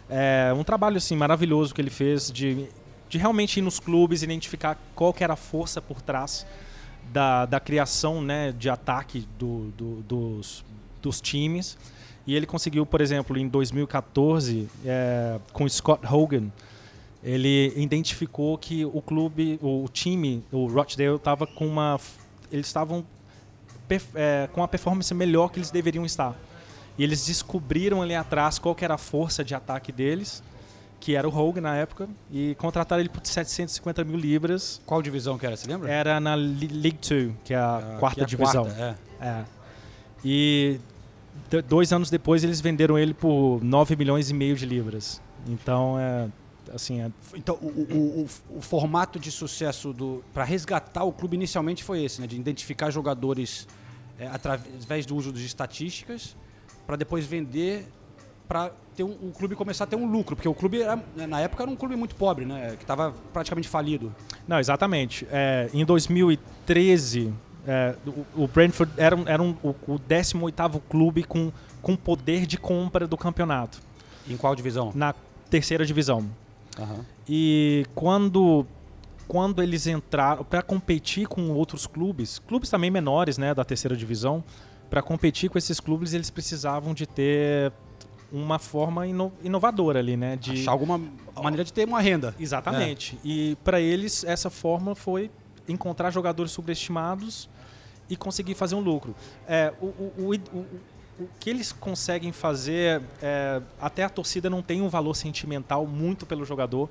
É um trabalho assim maravilhoso que ele fez de, de realmente ir nos clubes, identificar qual que era a força por trás da, da criação né, de ataque do, do- dos, dos times. E ele conseguiu, por exemplo, em 2014, é, com Scott Hogan, ele identificou que o clube, o time, o Rochdale, estava com uma. Eles estavam é, com a performance melhor que eles deveriam estar. E eles descobriram ali atrás qual era a força de ataque deles, que era o Rogue na época, e contrataram ele por 750 mil libras. Qual divisão que era, você lembra? Era na League Two, que é a Ah, quarta é a divisão. quarta, é. É. E dois anos depois eles venderam ele por 9 milhões e meio de libras. Então, é, assim, é, Então, o, o- o- o formato de sucesso do para resgatar o clube inicialmente foi esse, né? De identificar jogadores é, através do uso de estatísticas para depois vender para ter um, o clube começar a ter um lucro, porque o clube era, né, na época era um clube muito pobre, né? Que estava praticamente falido. Não, exatamente. É, em 2013, é, o, o Brentford era, era um, o, o 18º clube com, com poder de compra do campeonato, Em qual divisão? na terceira divisão. Aham. E quando, quando eles entraram para competir com outros clubes, clubes também menores né, da terceira divisão, para competir com esses clubes, eles precisavam de ter uma forma ino- inovadora ali, né? De, Achar alguma maneira de ter uma renda. Exatamente. E para eles, essa forma foi encontrar jogadores subestimados e conseguir fazer um lucro. É, o, o, o, o- que eles conseguem fazer, é, até a torcida não tem um valor sentimental muito pelo jogador,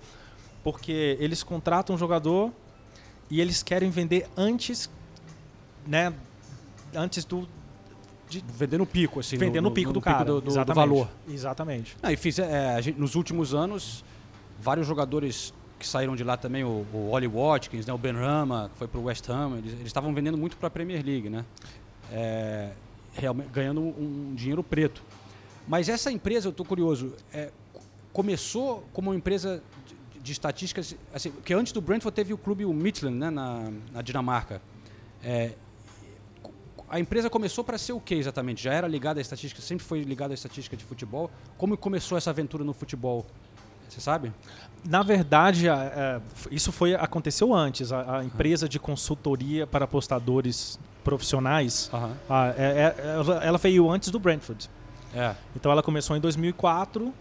porque eles contratam um jogador e eles querem vender antes, né, antes do de Vender no pico, assim. vender no, pico do cara, do, do- do Exatamente. valor. Exatamente. Não, e fiz, é, a gente- nos últimos anos, vários jogadores que saíram de lá também, o, o Ollie Watkins, né, o Ben Rama, que foi para o West Ham, eles eles estavam vendendo muito para a Premier League, né? É, realmente, ganhando um, dinheiro preto. Mas essa empresa, eu estou curioso, é, co- começou como uma empresa de, de estatísticas, assim, porque antes do Brentford teve o clube o Midland, né, na, na Dinamarca. É, a empresa começou para ser o que exatamente? Já era ligada à estatística, sempre foi ligada à estatística de futebol? Como começou essa aventura no futebol? Você sabe? Na verdade, é, isso foi aconteceu antes. A empresa de consultoria para apostadores profissionais, Aham. a- é- é- ela, veio antes do Brentford. É. Então ela começou em 2004.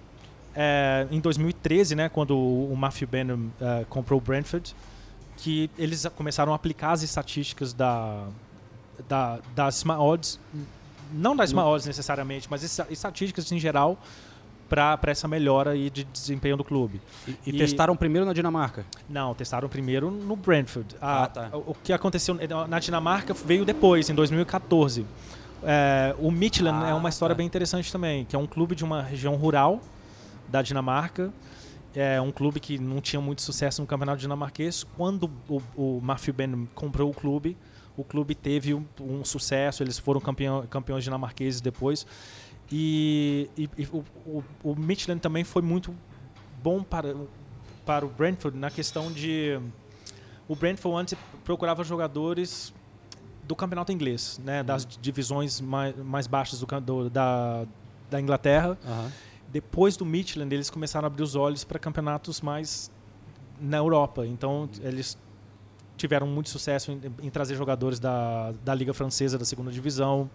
é, em 2013, né, quando o, Matthew Benham é, comprou o Brentford, que eles começaram a aplicar as estatísticas da, da, das Smart Odds, não das Smart Odds necessariamente, mas estatísticas em geral para essa melhora aí de desempenho do clube. E, e E- testaram primeiro na Dinamarca. Não, testaram primeiro no Brentford. A- Ah, tá. O que aconteceu na Dinamarca veio depois, em 2014. É, o Midland Ah, é uma história tá. bem interessante também, que é um clube de uma região rural da Dinamarca. É um clube que não tinha muito sucesso no campeonato dinamarquês. Quando o, o Matthew Ben comprou o clube, o clube teve um, um sucesso, eles foram campeão, campeões dinamarqueses depois. E, e- e o, o, o Midland também foi muito bom para, para o Brentford na questão de. O Brentford antes procurava jogadores do campeonato inglês, né, das divisões mais, mais baixas do, do- da, da Inglaterra. Aham. Depois do Midland, eles começaram a abrir os olhos para campeonatos mais na Europa. Então, eles tiveram muito sucesso em, em trazer jogadores da, da Liga Francesa, da segunda divisão,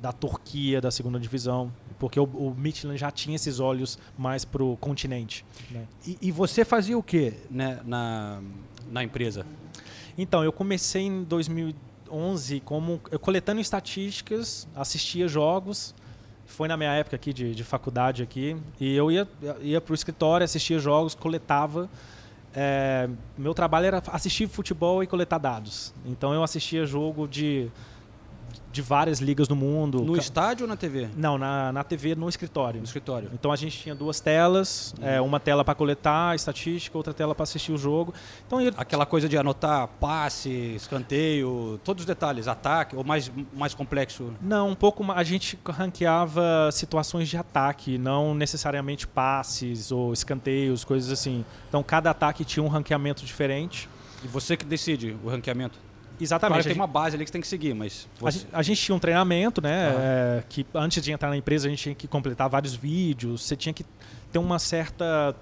da Turquia, da segunda divisão, porque o, o Midland já tinha esses olhos mais para o continente. né. E, e você fazia o quê né, na, na empresa? Então, eu comecei em 2011 como eu coletando estatísticas, assistia jogos. Foi na minha época aqui de, de faculdade aqui e eu ia ia para o escritório, assistia jogos, coletava. É, meu trabalho era assistir futebol e coletar dados. Então eu assistia jogo de de várias ligas do mundo. No Ca- estádio ou na TV? Não, na, na TV, no escritório. No escritório. Então a gente tinha duas telas, é, uma tela para coletar estatística, outra tela para assistir o jogo. Então eu, Aquela coisa de anotar passe, escanteio, todos os detalhes, ataque, ou mais, mais complexo? Não, um pouco a gente ranqueava situações de ataque, não necessariamente passes ou escanteios, coisas assim. Então cada ataque tinha um ranqueamento diferente. E você que decide o ranqueamento? Claro Exatamente. a tem uma base ali que você tem que seguir, mas... A Você... gente, a gente tinha um treinamento, né? Aham. é, que antes de entrar na empresa a gente tinha que completar vários vídeos. Você tinha que ter uma certa.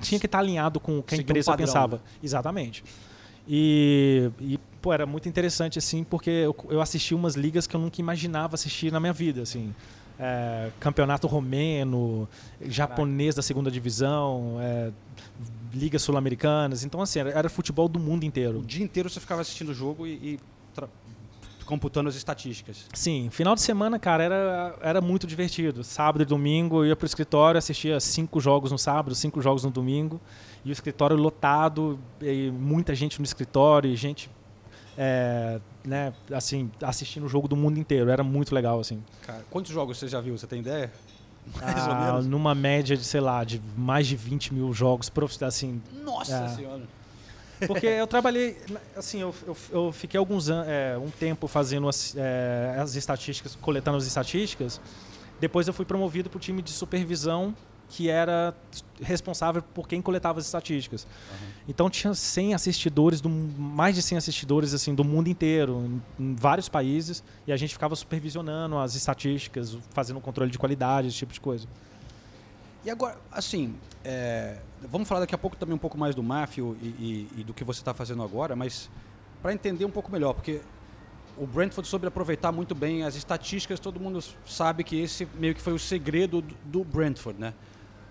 Tinha que estar alinhado com o que a Seguir um empresa padrão, pensava. né? Exatamente. E, e, pô, era muito interessante, assim, porque eu, eu assisti umas ligas que eu nunca imaginava assistir na minha vida, assim. É, campeonato romeno, japonês da segunda divisão, é, ligas sul-americanas. Então, assim, era, era futebol do mundo inteiro. O dia inteiro você ficava assistindo o jogo e, e computando as estatísticas. Sim, final de semana, cara, era, era muito divertido. Sábado e domingo eu ia pro escritório, assistia cinco jogos no sábado, cinco jogos no domingo. E o escritório lotado, e muita gente no escritório, e gente é, né, assim, assistindo o jogo do mundo inteiro. Era muito legal, assim. Cara, quantos jogos você já viu? Você tem ideia? Mais ou Ah, menos. numa média de, sei lá, de mais de 20 mil jogos, prof- assim, Nossa É. senhora. Porque eu trabalhei, assim, eu, eu, eu fiquei alguns anos, um tempo fazendo as, é, as estatísticas, coletando as estatísticas. Depois eu fui promovido para o time de supervisão, que era responsável por quem coletava as estatísticas. Então tinha 100 assistidores, do, mais de 100 assistidores assim, do mundo inteiro, em, em vários países, e a gente ficava supervisionando as estatísticas, fazendo controle de qualidade, esse tipo de coisa. E agora, assim, é, vamos falar daqui a pouco também um pouco mais do Matthew e, e- e do que você está fazendo agora, mas para entender um pouco melhor, porque o Brentford soube aproveitar muito bem as estatísticas, todo mundo sabe que esse meio que foi o segredo do, do Brentford, né?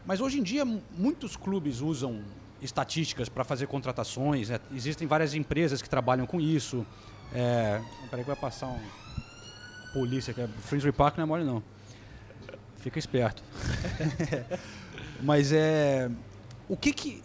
Mas hoje em dia mu- muitos clubes usam estatísticas para fazer contratações, né? existem várias empresas que trabalham com isso. É, peraí que vai passar um polícia, que é Finsbury Park não é mole não. Fica esperto. Mas é o que que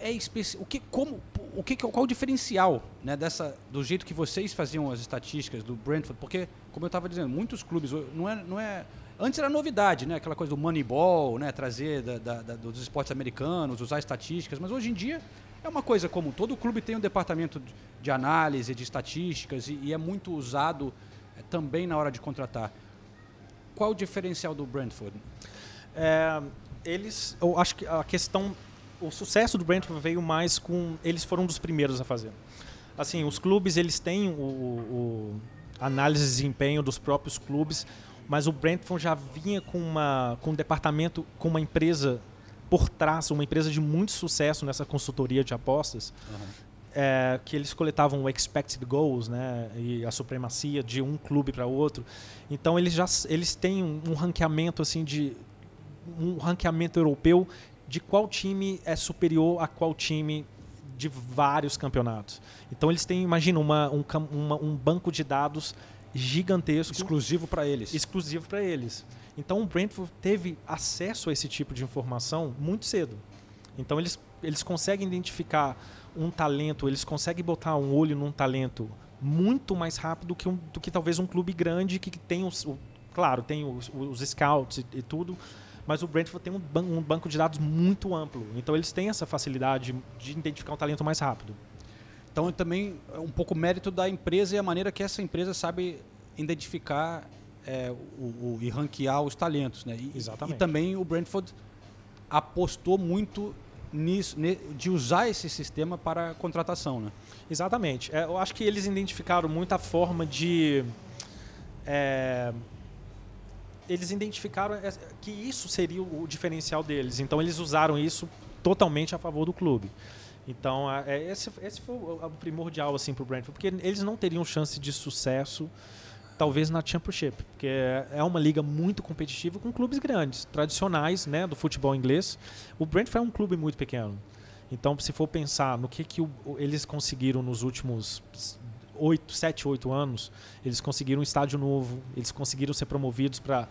é especial, o que como o que qual o diferencial, né, dessa do jeito que vocês faziam as estatísticas do Brentford? Porque como eu estava dizendo, muitos clubes não é não é antes era novidade, né, aquela coisa do Moneyball, né, trazer da, da- da- dos esportes americanos, usar estatísticas, mas hoje em dia é uma coisa comum. Todo clube tem um departamento de- análise, de estatísticas e, e é muito usado eh, também na hora de contratar. Qual o diferencial do Brentford? É, eles, eu acho que a questão, o sucesso do Brentford veio mais com, eles foram um dos primeiros a fazer. Assim, os clubes eles têm o- o análise de desempenho dos próprios clubes, mas o Brentford já vinha com uma com um departamento, com uma empresa por trás, uma empresa de muito sucesso nessa consultoria de apostas. é, que eles coletavam o expected goals, né, e a supremacia de um clube para outro. Então eles já eles têm um, um ranqueamento assim de um ranqueamento europeu de qual time é superior a qual time de vários campeonatos. Então eles têm, imagina, uma, um, uma- um banco de dados gigantesco Exclusivo para eles. exclusivo para eles. Então o Brentford teve acesso a esse tipo de informação muito cedo. Então eles, eles conseguem identificar um talento, eles conseguem botar um olho num talento muito mais rápido que um, do que talvez um clube grande que, tem os, o, claro, tem os, os scouts e, e tudo, mas o Brentford tem um, ban- um banco de dados muito amplo. Então eles têm essa facilidade de identificar um talento mais rápido. Então também é um pouco mérito da empresa e a maneira que essa empresa sabe identificar é, o, o- e ranquear os talentos, né? E, Exatamente. E também o Brentford apostou muito nisso, de usar esse sistema para contratação, né? Exatamente. É, eu acho que eles identificaram muita forma de. é, eles identificaram é, que isso seria o diferencial deles. Então eles usaram isso totalmente a favor do clube. Então a- é, esse, esse foi o, primordial assim para o Brentford, porque eles não teriam chance de sucesso talvez na Championship, porque é é uma liga muito competitiva com clubes grandes, tradicionais, né, do futebol inglês. O Brentford é um clube muito pequeno. Então, se for pensar no que, que o- eles conseguiram nos últimos 8, 7, 8 anos, eles conseguiram um estádio novo, eles conseguiram ser promovidos para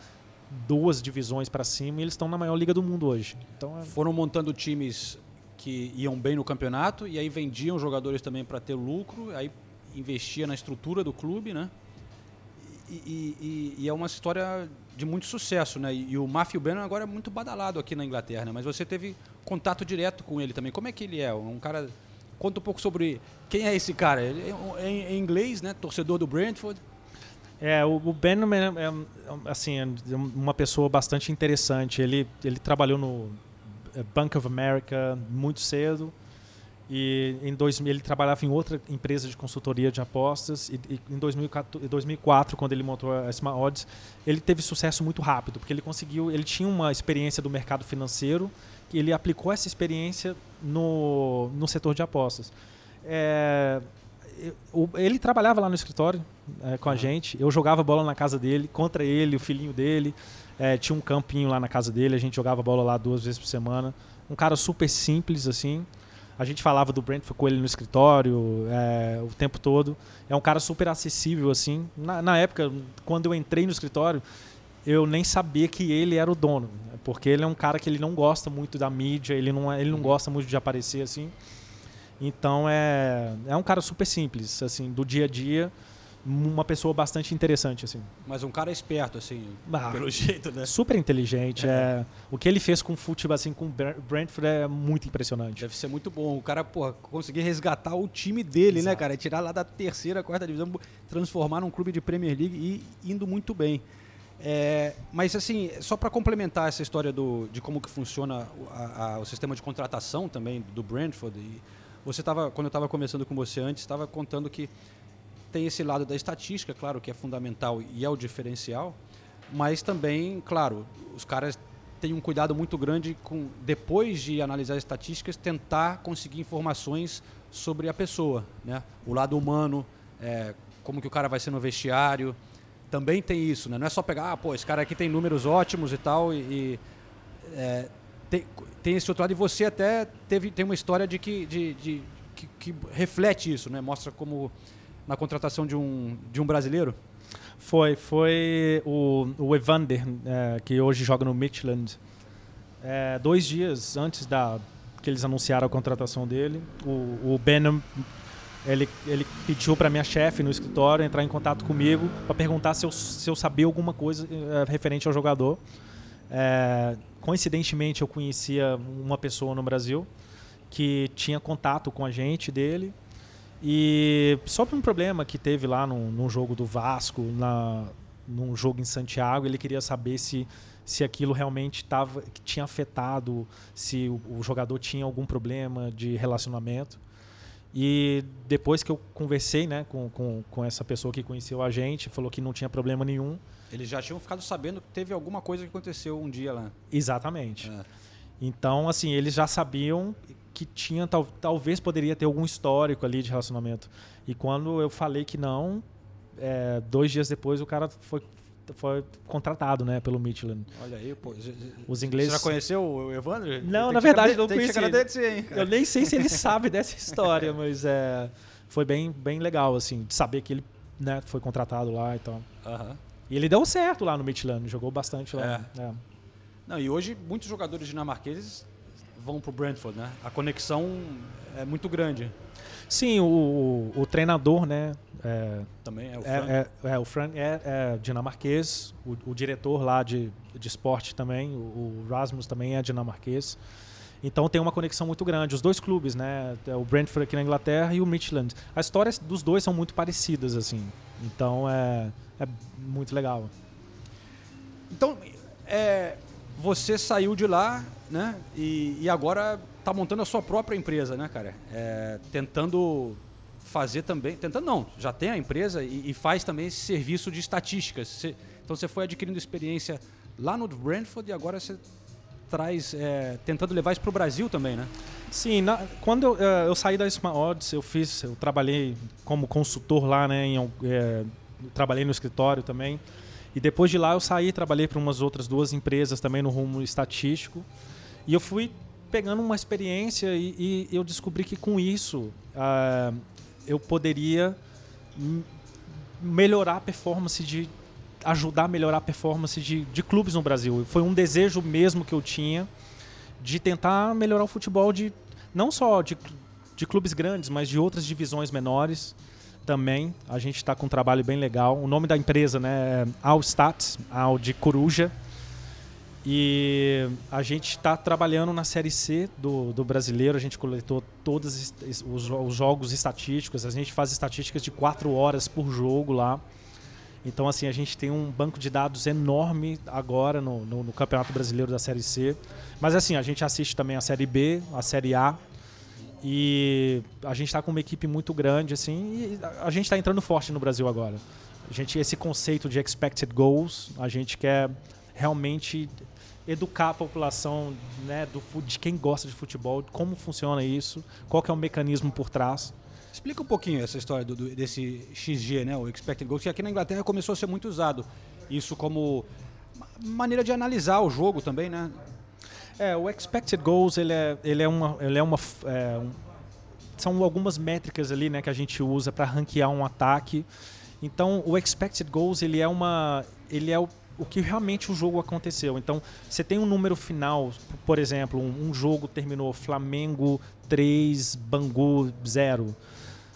duas divisões para cima e eles estão na maior liga do mundo hoje. Então, é- Foram montando times que iam bem no campeonato e aí vendiam jogadores também para ter lucro, aí investia na estrutura do clube, né? E, e- e- é uma história de muito sucesso, né? E, o Matthew Bannon agora é muito badalado aqui na Inglaterra, né? Mas você teve contato direto com ele também. Como é que ele é? Um cara... Conta um pouco sobre quem é esse cara. Ele é, é em- é em inglês, né? Torcedor do Brentford. É, o, o Ben é, é, assim, é uma pessoa bastante interessante. Ele, ele trabalhou no Bank of America muito cedo. E em 2000, ele trabalhava em outra empresa de consultoria de apostas. E, e em 2014, em 2004, quando ele montou a Smart Odds, ele teve sucesso muito rápido, porque ele conseguiu. Ele tinha uma experiência do mercado financeiro e ele aplicou essa experiência no, no setor de apostas. É, ele trabalhava lá no escritório é, com a gente. Eu jogava bola na casa dele, contra ele, o filhinho dele. É, tinha um campinho lá na casa dele, a gente jogava bola lá duas vezes por semana. Um cara super simples, assim. A gente falava do Brentford com ele no escritório é, o tempo todo. É um cara super acessível, assim. Na, na época, quando eu entrei no escritório, eu nem sabia que ele era o dono. Porque ele é um cara que ele não gosta muito da mídia, ele não, é- ele não gosta muito de aparecer, assim. Então é, é um cara super simples, assim, do dia a dia. Uma pessoa bastante interessante, assim. Mas um cara esperto, assim, Ah. pelo jeito, né? Super inteligente. É. o que ele fez com o futebol, assim, com o Br- Brentford é muito impressionante. Deve ser muito bom. O cara, porra, conseguir resgatar o time dele, né, Exato. cara? Tirar lá da terceira, quarta divisão, transformar num clube de Premier League e indo muito bem. É, mas assim, só para complementar essa história do, de como que funciona o- a- a- o sistema de contratação também do Brentford, e você tava, quando eu estava conversando com você antes, estava contando que tem esse lado da estatística, claro, que é fundamental e é o diferencial, mas também, claro, os caras têm um cuidado muito grande com, depois de analisar as estatísticas, tentar conseguir informações sobre a pessoa, né? O lado humano, é, como que o cara vai ser no vestiário, também tem isso, né? Não é só pegar, ah, pô, esse cara aqui tem números ótimos e tal, e, e, é, tem, tem esse outro lado, e você até teve, tem uma história de que, de, de- que, que reflete isso, né? Mostra como na contratação de um, de um brasileiro. Foi, foi o, o Evander, é, que hoje joga no Midland. É, dois dias antes da que eles anunciaram a contratação dele, o, o Benham, ele, ele pediu para minha chefe no escritório entrar em contato comigo para perguntar se eu, se eu sabia alguma coisa é, referente ao jogador. É, coincidentemente, eu conhecia uma pessoa no Brasil que tinha contato com a gente dele e sobre um problema que teve lá num, num jogo do Vasco, na, num jogo em Santiago, ele queria saber se, se aquilo realmente tava, tinha afetado, se o, o jogador tinha algum problema de relacionamento. E depois que eu conversei né, com, com, com essa pessoa que conheceu a gente, falou que não tinha problema nenhum. Eles já tinham ficado sabendo que teve alguma coisa que aconteceu um dia lá. Exatamente. É. Então, assim, eles já sabiam que tinha, tal, talvez poderia ter algum histórico ali de relacionamento. E quando eu falei que não, é, dois dias depois o cara foi, foi contratado, né, pelo Michelin. Olha aí, pô. Os ingleses- Você já conheceu o Evandro? Não, na verdade, chegar- não conheci hein? Eu nem sei se ele sabe dessa história, mas é, foi bem, bem legal, assim, de saber que ele né, foi contratado lá e tal. Aham. E ele deu certo lá no Michelin, jogou bastante lá. É. Não, e hoje muitos jogadores dinamarqueses vão pro Brentford, né? A conexão é muito grande. Sim, o, o, o treinador, né, é, Também é o Frank. É, é, é, o Frank é, é dinamarquês, o, o diretor lá de, de esporte também, o, o Rasmus também é dinamarquês. Então tem uma conexão muito grande. Os dois clubes, né? é O Brentford aqui na Inglaterra e o Midland. As histórias dos dois são muito parecidas, assim. Então é, é muito legal. Então, é, você saiu de lá, né? E, e agora tá montando a sua própria empresa, né, cara? É, tentando fazer também. Tentando não, já tem a empresa e, e faz também esse serviço de estatísticas. Você- então você foi adquirindo experiência lá no Brentford e agora você traz. é, tentando levar isso pro Brasil também, né? Sim, na- quando eu, eh, eu saí da Smart Odds, eu fiz, eu trabalhei como consultor lá, né? Em, eh, trabalhei no escritório também. E depois de lá eu saí, trabalhei para umas outras duas empresas também no rumo estatístico. E eu fui pegando uma experiência e, e eu descobri que com isso ah, eu poderia melhorar a performance de ajudar a melhorar a performance de, de clubes no Brasil. Foi um desejo mesmo que eu tinha de tentar melhorar o futebol de não só de, de clubes grandes, mas de outras divisões menores também. A gente está com um trabalho bem legal. O nome da empresa né, é All Stats, All de Coruja. E a gente está trabalhando na Série C do, do brasileiro. A gente coletou todos os, os jo- os jogos estatísticos. A gente faz estatísticas de quatro horas por jogo lá. Então, assim, a gente tem um banco de dados enorme agora no, no, no Campeonato Brasileiro da Série C. Mas, assim, a gente assiste também a Série B, a Série A. E a gente está com uma equipe muito grande, assim, a gente está entrando forte no Brasil agora. A gente, esse conceito de expected goals, a gente quer realmente educar a população né, do, de quem gosta de futebol, como funciona isso, qual que é o mecanismo por trás. Explica um pouquinho essa história do- do- desse XG, né? O Expected Goals, que aqui na Inglaterra começou a ser muito usado. Isso como ma- maneira de analisar o jogo também, né? É, o expected goals ele é, ele é uma, ele é uma é, um- são algumas métricas ali, né, que a gente usa para ranquear um ataque. Então, o expected goals, ele é uma ele é o, o que realmente o jogo aconteceu. Então, você tem um número final, por exemplo, um, um jogo terminou Flamengo 3, Bangu 0.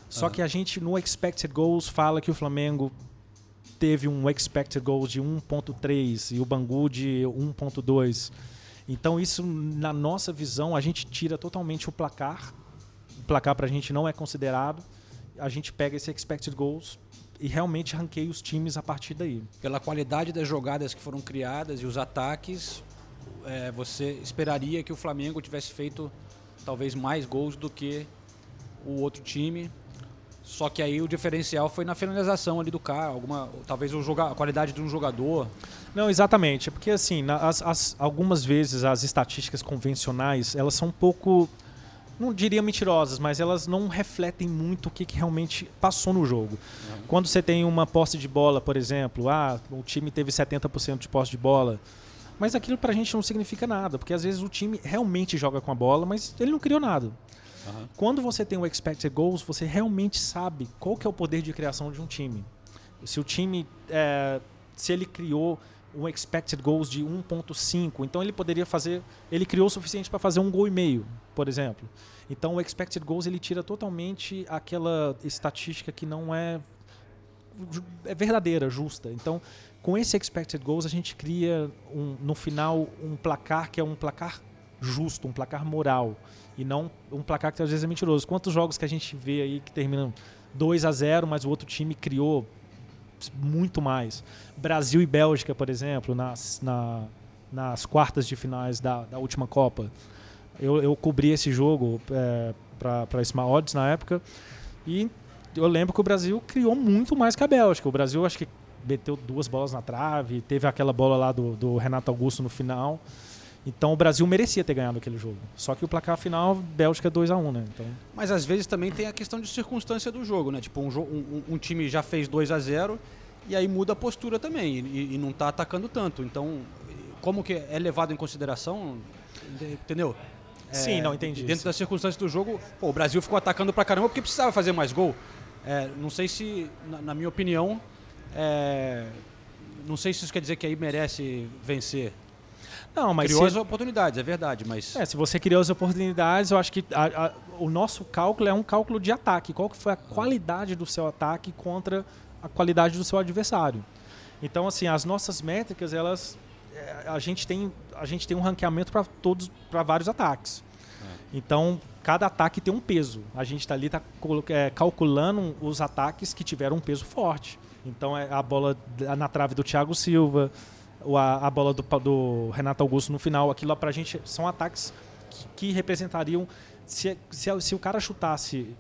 Só que a gente no expected goals fala que o Flamengo teve um expected goals de 1.3 e o Bangu de 1.2. Então isso na nossa visão a gente tira totalmente o placar. O placar pra gente não é considerado. A gente pega esse expected goals e realmente ranqueia os times a partir daí. Pela qualidade das jogadas que foram criadas e os ataques, é, você esperaria que o Flamengo tivesse feito talvez mais gols do que o outro time. Só que aí o diferencial foi na finalização ali do cara, alguma, talvez o joga, a qualidade de um jogador. Não, exatamente. Porque, assim, as- as- algumas vezes as estatísticas convencionais, elas são um pouco, não diria mentirosas, mas elas não refletem muito o que, que realmente passou no jogo. Quando você tem uma posse de bola, por exemplo, ah, o time teve 70% de posse de bola, mas aquilo pra gente não significa nada, porque às vezes o time realmente joga com a bola, mas ele não criou nada. Quando você tem o expected goals, você realmente sabe qual que é o poder de criação de um time. Se o time, é, se ele criou um expected goals de 1.5, então ele poderia fazer, ele criou o suficiente para fazer um gol e meio, por exemplo. Então o expected goals ele tira totalmente aquela estatística que não é é verdadeira, justa. Então, com esse expected goals a gente cria um- no final um placar que é um placar justo, um placar moral e não um placar que às vezes é mentiroso. Quantos jogos que a gente vê aí que terminam 2 a 0, mas o outro time criou muito mais. Brasil e Bélgica, por exemplo, nas, na- nas quartas de finais da, da última Copa. Eu, eu cobri esse jogo é, para Smart Odds na época e eu lembro que o Brasil criou muito mais que a Bélgica. O Brasil acho que meteu duas bolas na trave, teve aquela bola lá do, do Renato Augusto no final. Então o Brasil merecia ter ganhado aquele jogo. Só que o placar final, Bélgica 2 a 1 né? Então, Mas às vezes também tem a questão de circunstância do jogo, né? Tipo, um, um- um- um time já fez 2 a 0 e aí muda a postura também e, e não está atacando tanto. Então, como que é levado em consideração, entendeu? É, Sim, não, entendi. Dentro das circunstâncias do jogo, pô, o Brasil ficou atacando pra caramba porque precisava fazer mais gol. É, não sei se, na, na minha opinião, é, não sei se isso quer dizer que aí merece vencer. Não, mas Criou se- as oportunidades, é verdade, mas É, se você criou as oportunidades, eu acho que a- a- o nosso cálculo é um cálculo de ataque. Qual que foi a qualidade do seu ataque contra a qualidade do seu adversário? Então, assim, as nossas métricas, elas é, a gente tem a gente tem um ranqueamento para todos para vários ataques. Então, cada ataque tem um peso. A gente está ali tá é, calculando os ataques que tiveram um peso forte. Então, é a bola na trave do Thiago Silva, a, a bola do, do Renato Augusto no final, aquilo lá pra gente são ataques que, que representariam se, se, se o cara chutasse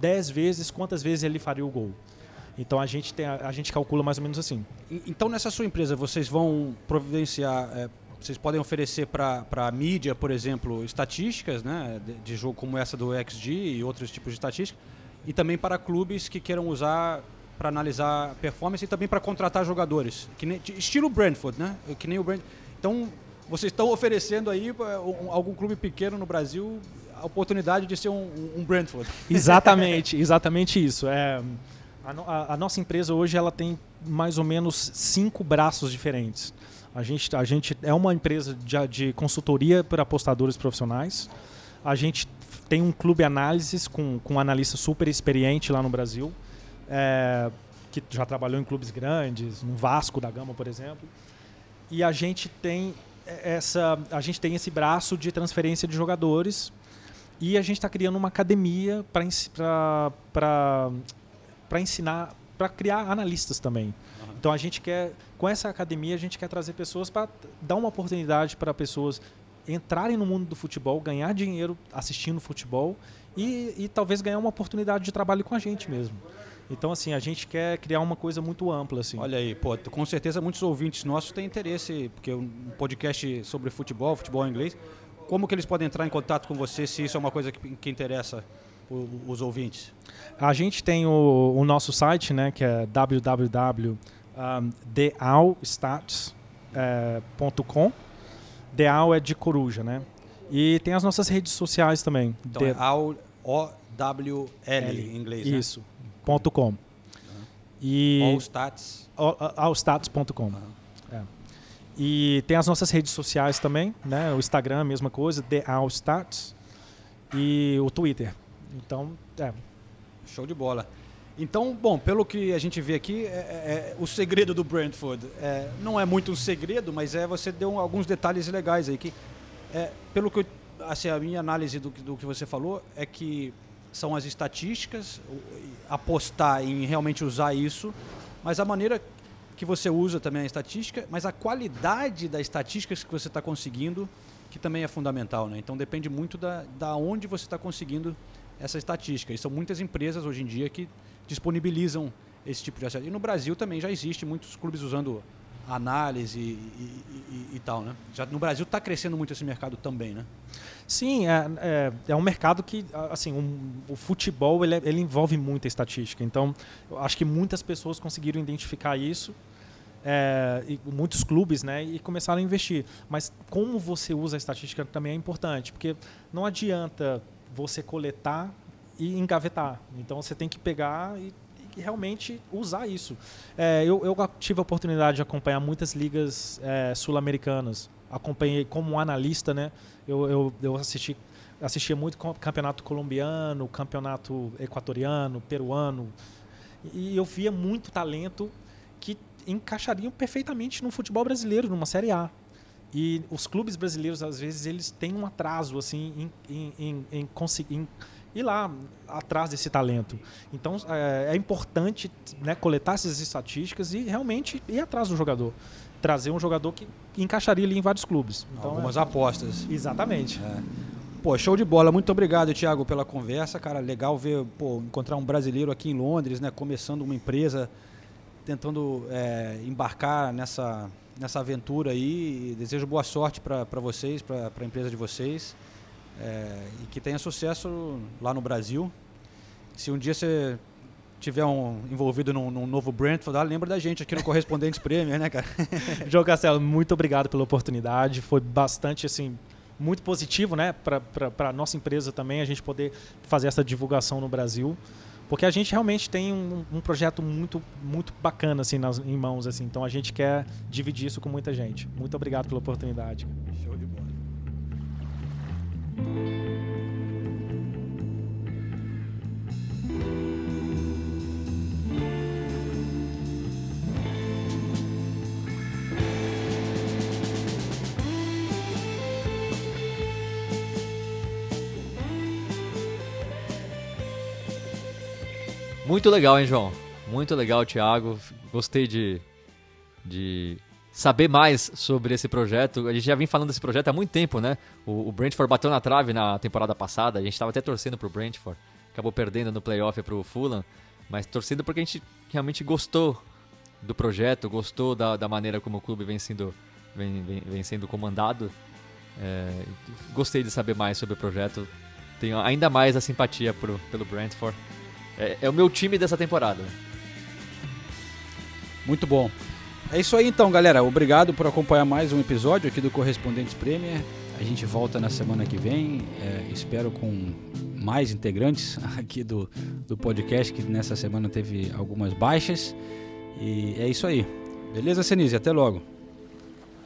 10 vezes, quantas vezes ele faria o gol. Então a gente tem a, a gente calcula mais ou menos assim. Então, nessa sua empresa, vocês vão providenciar, é, vocês podem oferecer para a mídia, por exemplo, estatísticas né, de, de jogo como essa do XG e outros tipos de estatísticas, e também para clubes que queiram usar para analisar performance e também para contratar jogadores, que nem, estilo Brentford, né? Que nem o Brent. Então, vocês estão oferecendo aí para algum clube pequeno no Brasil a oportunidade de ser um, um Brentford. Exatamente, exatamente isso. É, a- a nossa empresa hoje ela tem mais ou menos cinco braços diferentes. A gente, a gente é uma empresa de, de consultoria para apostadores profissionais. A gente tem um clube análises com, com um analista super experiente lá no Brasil, é, que já trabalhou em clubes grandes, no Vasco da Gama, por exemplo. E a gente tem essa, a gente tem esse braço de transferência de jogadores e a gente está criando uma academia para ensinar, para criar analistas também. Então a gente quer, com essa academia, a gente quer trazer pessoas para dar uma oportunidade para pessoas entrarem no mundo do futebol, ganhar dinheiro assistindo futebol e, e talvez ganhar uma oportunidade de trabalho com a gente mesmo. Então, assim, a gente quer criar uma coisa muito ampla, assim. Olha aí, pô, com certeza muitos ouvintes nossos têm interesse, porque um podcast sobre futebol, futebol em inglês, como que eles podem entrar em contato com você se isso é uma coisa que, que interessa o- os ouvintes? A gente tem o, o nosso site, né, que é www.dealstats.com. Deal é de coruja, né? E tem as nossas redes sociais também. Então De- é ao O-W-L em inglês, né? Isso. Ponto .com. E Allstats. all- allstats.com. É. E tem as nossas redes sociais também, né? O Instagram, a mesma coisa, The Allstats. E o Twitter. Então, é, Show de bola. Então, bom, pelo que a gente vê aqui, é- é- é- o segredo do Brentford é, não é muito um segredo, mas é você deu alguns detalhes legais aí que, é, pelo que eu- assim, a minha análise do, do que você falou é que são as estatísticas, apostar em realmente usar isso, mas a maneira que você usa também a estatística, mas a qualidade das estatísticas que você está conseguindo, que também é fundamental, né? Então depende muito da, da onde você está conseguindo essa estatística. E são muitas empresas hoje em dia que disponibilizam esse tipo de acesso. E no Brasil também já existe muitos clubes usando análise e, e- e- tal, né? Já no Brasil está crescendo muito esse mercado também, né? Sim, é, é, é um mercado que, assim, um- o futebol ele, é- ele envolve muita estatística. Então, eu acho que muitas pessoas conseguiram identificar isso, é, e muitos clubes, né, e começaram a investir. Mas como você usa a estatística também é importante, porque não adianta você coletar e engavetar. Então, você tem que pegar e, e realmente usar isso. É, eu, eu tive a oportunidade de acompanhar muitas ligas é, sul-americanas. Acompanhei como analista, né? Eu, eu, eu assisti, assistia muito campeonato colombiano, campeonato equatoriano, peruano. E eu via muito talento que encaixariam perfeitamente no futebol brasileiro, numa Série A. E os clubes brasileiros, às vezes, eles têm um atraso assim, em, em, em, em ir lá atrás desse talento. Então, é, é importante né, coletar essas estatísticas e realmente ir atrás do jogador. Trazer um jogador que encaixaria ali em vários clubes. Então, Algumas é- apostas. Exatamente. Pô, show de bola. Muito obrigado, Thiago, pela conversa, cara. Legal ver, pô, encontrar um brasileiro aqui em Londres, né? Começando uma empresa, tentando é, embarcar nessa, nessa aventura aí. E desejo boa sorte para vocês, para a empresa de vocês. É, e que tenha sucesso lá no Brasil. Se um dia você tiver um, envolvido num, num novo Brentford, ah, lembra da gente aqui no Correspondentes Premier, né, cara? João Castelo, muito obrigado pela oportunidade. Foi bastante, assim, muito positivo, né, para a nossa empresa também, a gente poder fazer essa divulgação no Brasil. Porque a gente realmente tem um, um projeto muito, muito bacana, assim, nas, em mãos, assim. Então a gente quer dividir isso com muita gente. Muito obrigado pela oportunidade. Show de bola. Muito legal, hein, João? Muito legal, Thiago. Gostei de, de saber mais sobre esse projeto. A gente já vem falando desse projeto há muito tempo, né? O, o Brentford bateu na trave na temporada passada. A gente estava até torcendo pro Brentford. Acabou perdendo no playoff pro Fulham. Mas torcendo porque a gente realmente gostou do projeto, gostou da, da maneira como o clube vem sendo, vem, vem, vem sendo comandado. É, gostei de saber mais sobre o projeto. Tenho ainda mais a simpatia pro, pelo Brentford. É, é o meu time dessa temporada. Muito bom. É isso aí então, galera. Obrigado por acompanhar mais um episódio aqui do Correspondentes Premier. A gente volta na semana que vem. é, espero com mais integrantes aqui do, do podcast, que nessa semana teve algumas baixas. E é isso aí. Beleza, Senise? Até logo.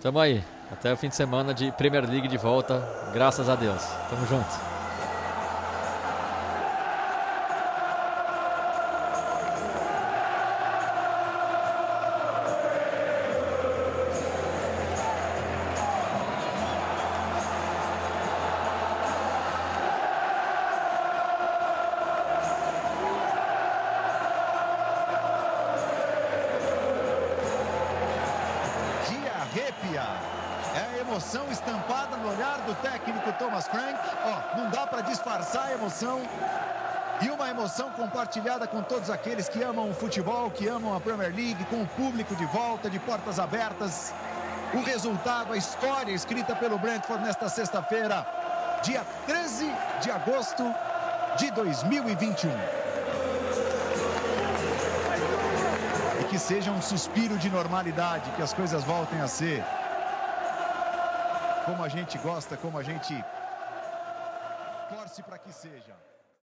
Tamo aí. Até o fim de semana de Premier League de volta. Graças a Deus. Tamo junto. Todos aqueles que amam o futebol, que amam a Premier League, com o público de volta, de portas abertas. O resultado, a história escrita pelo Brentford nesta sexta-feira, dia 13 de agosto de 2021. E que seja um suspiro de normalidade, que as coisas voltem a ser como a gente gosta, como a gente torce para que seja.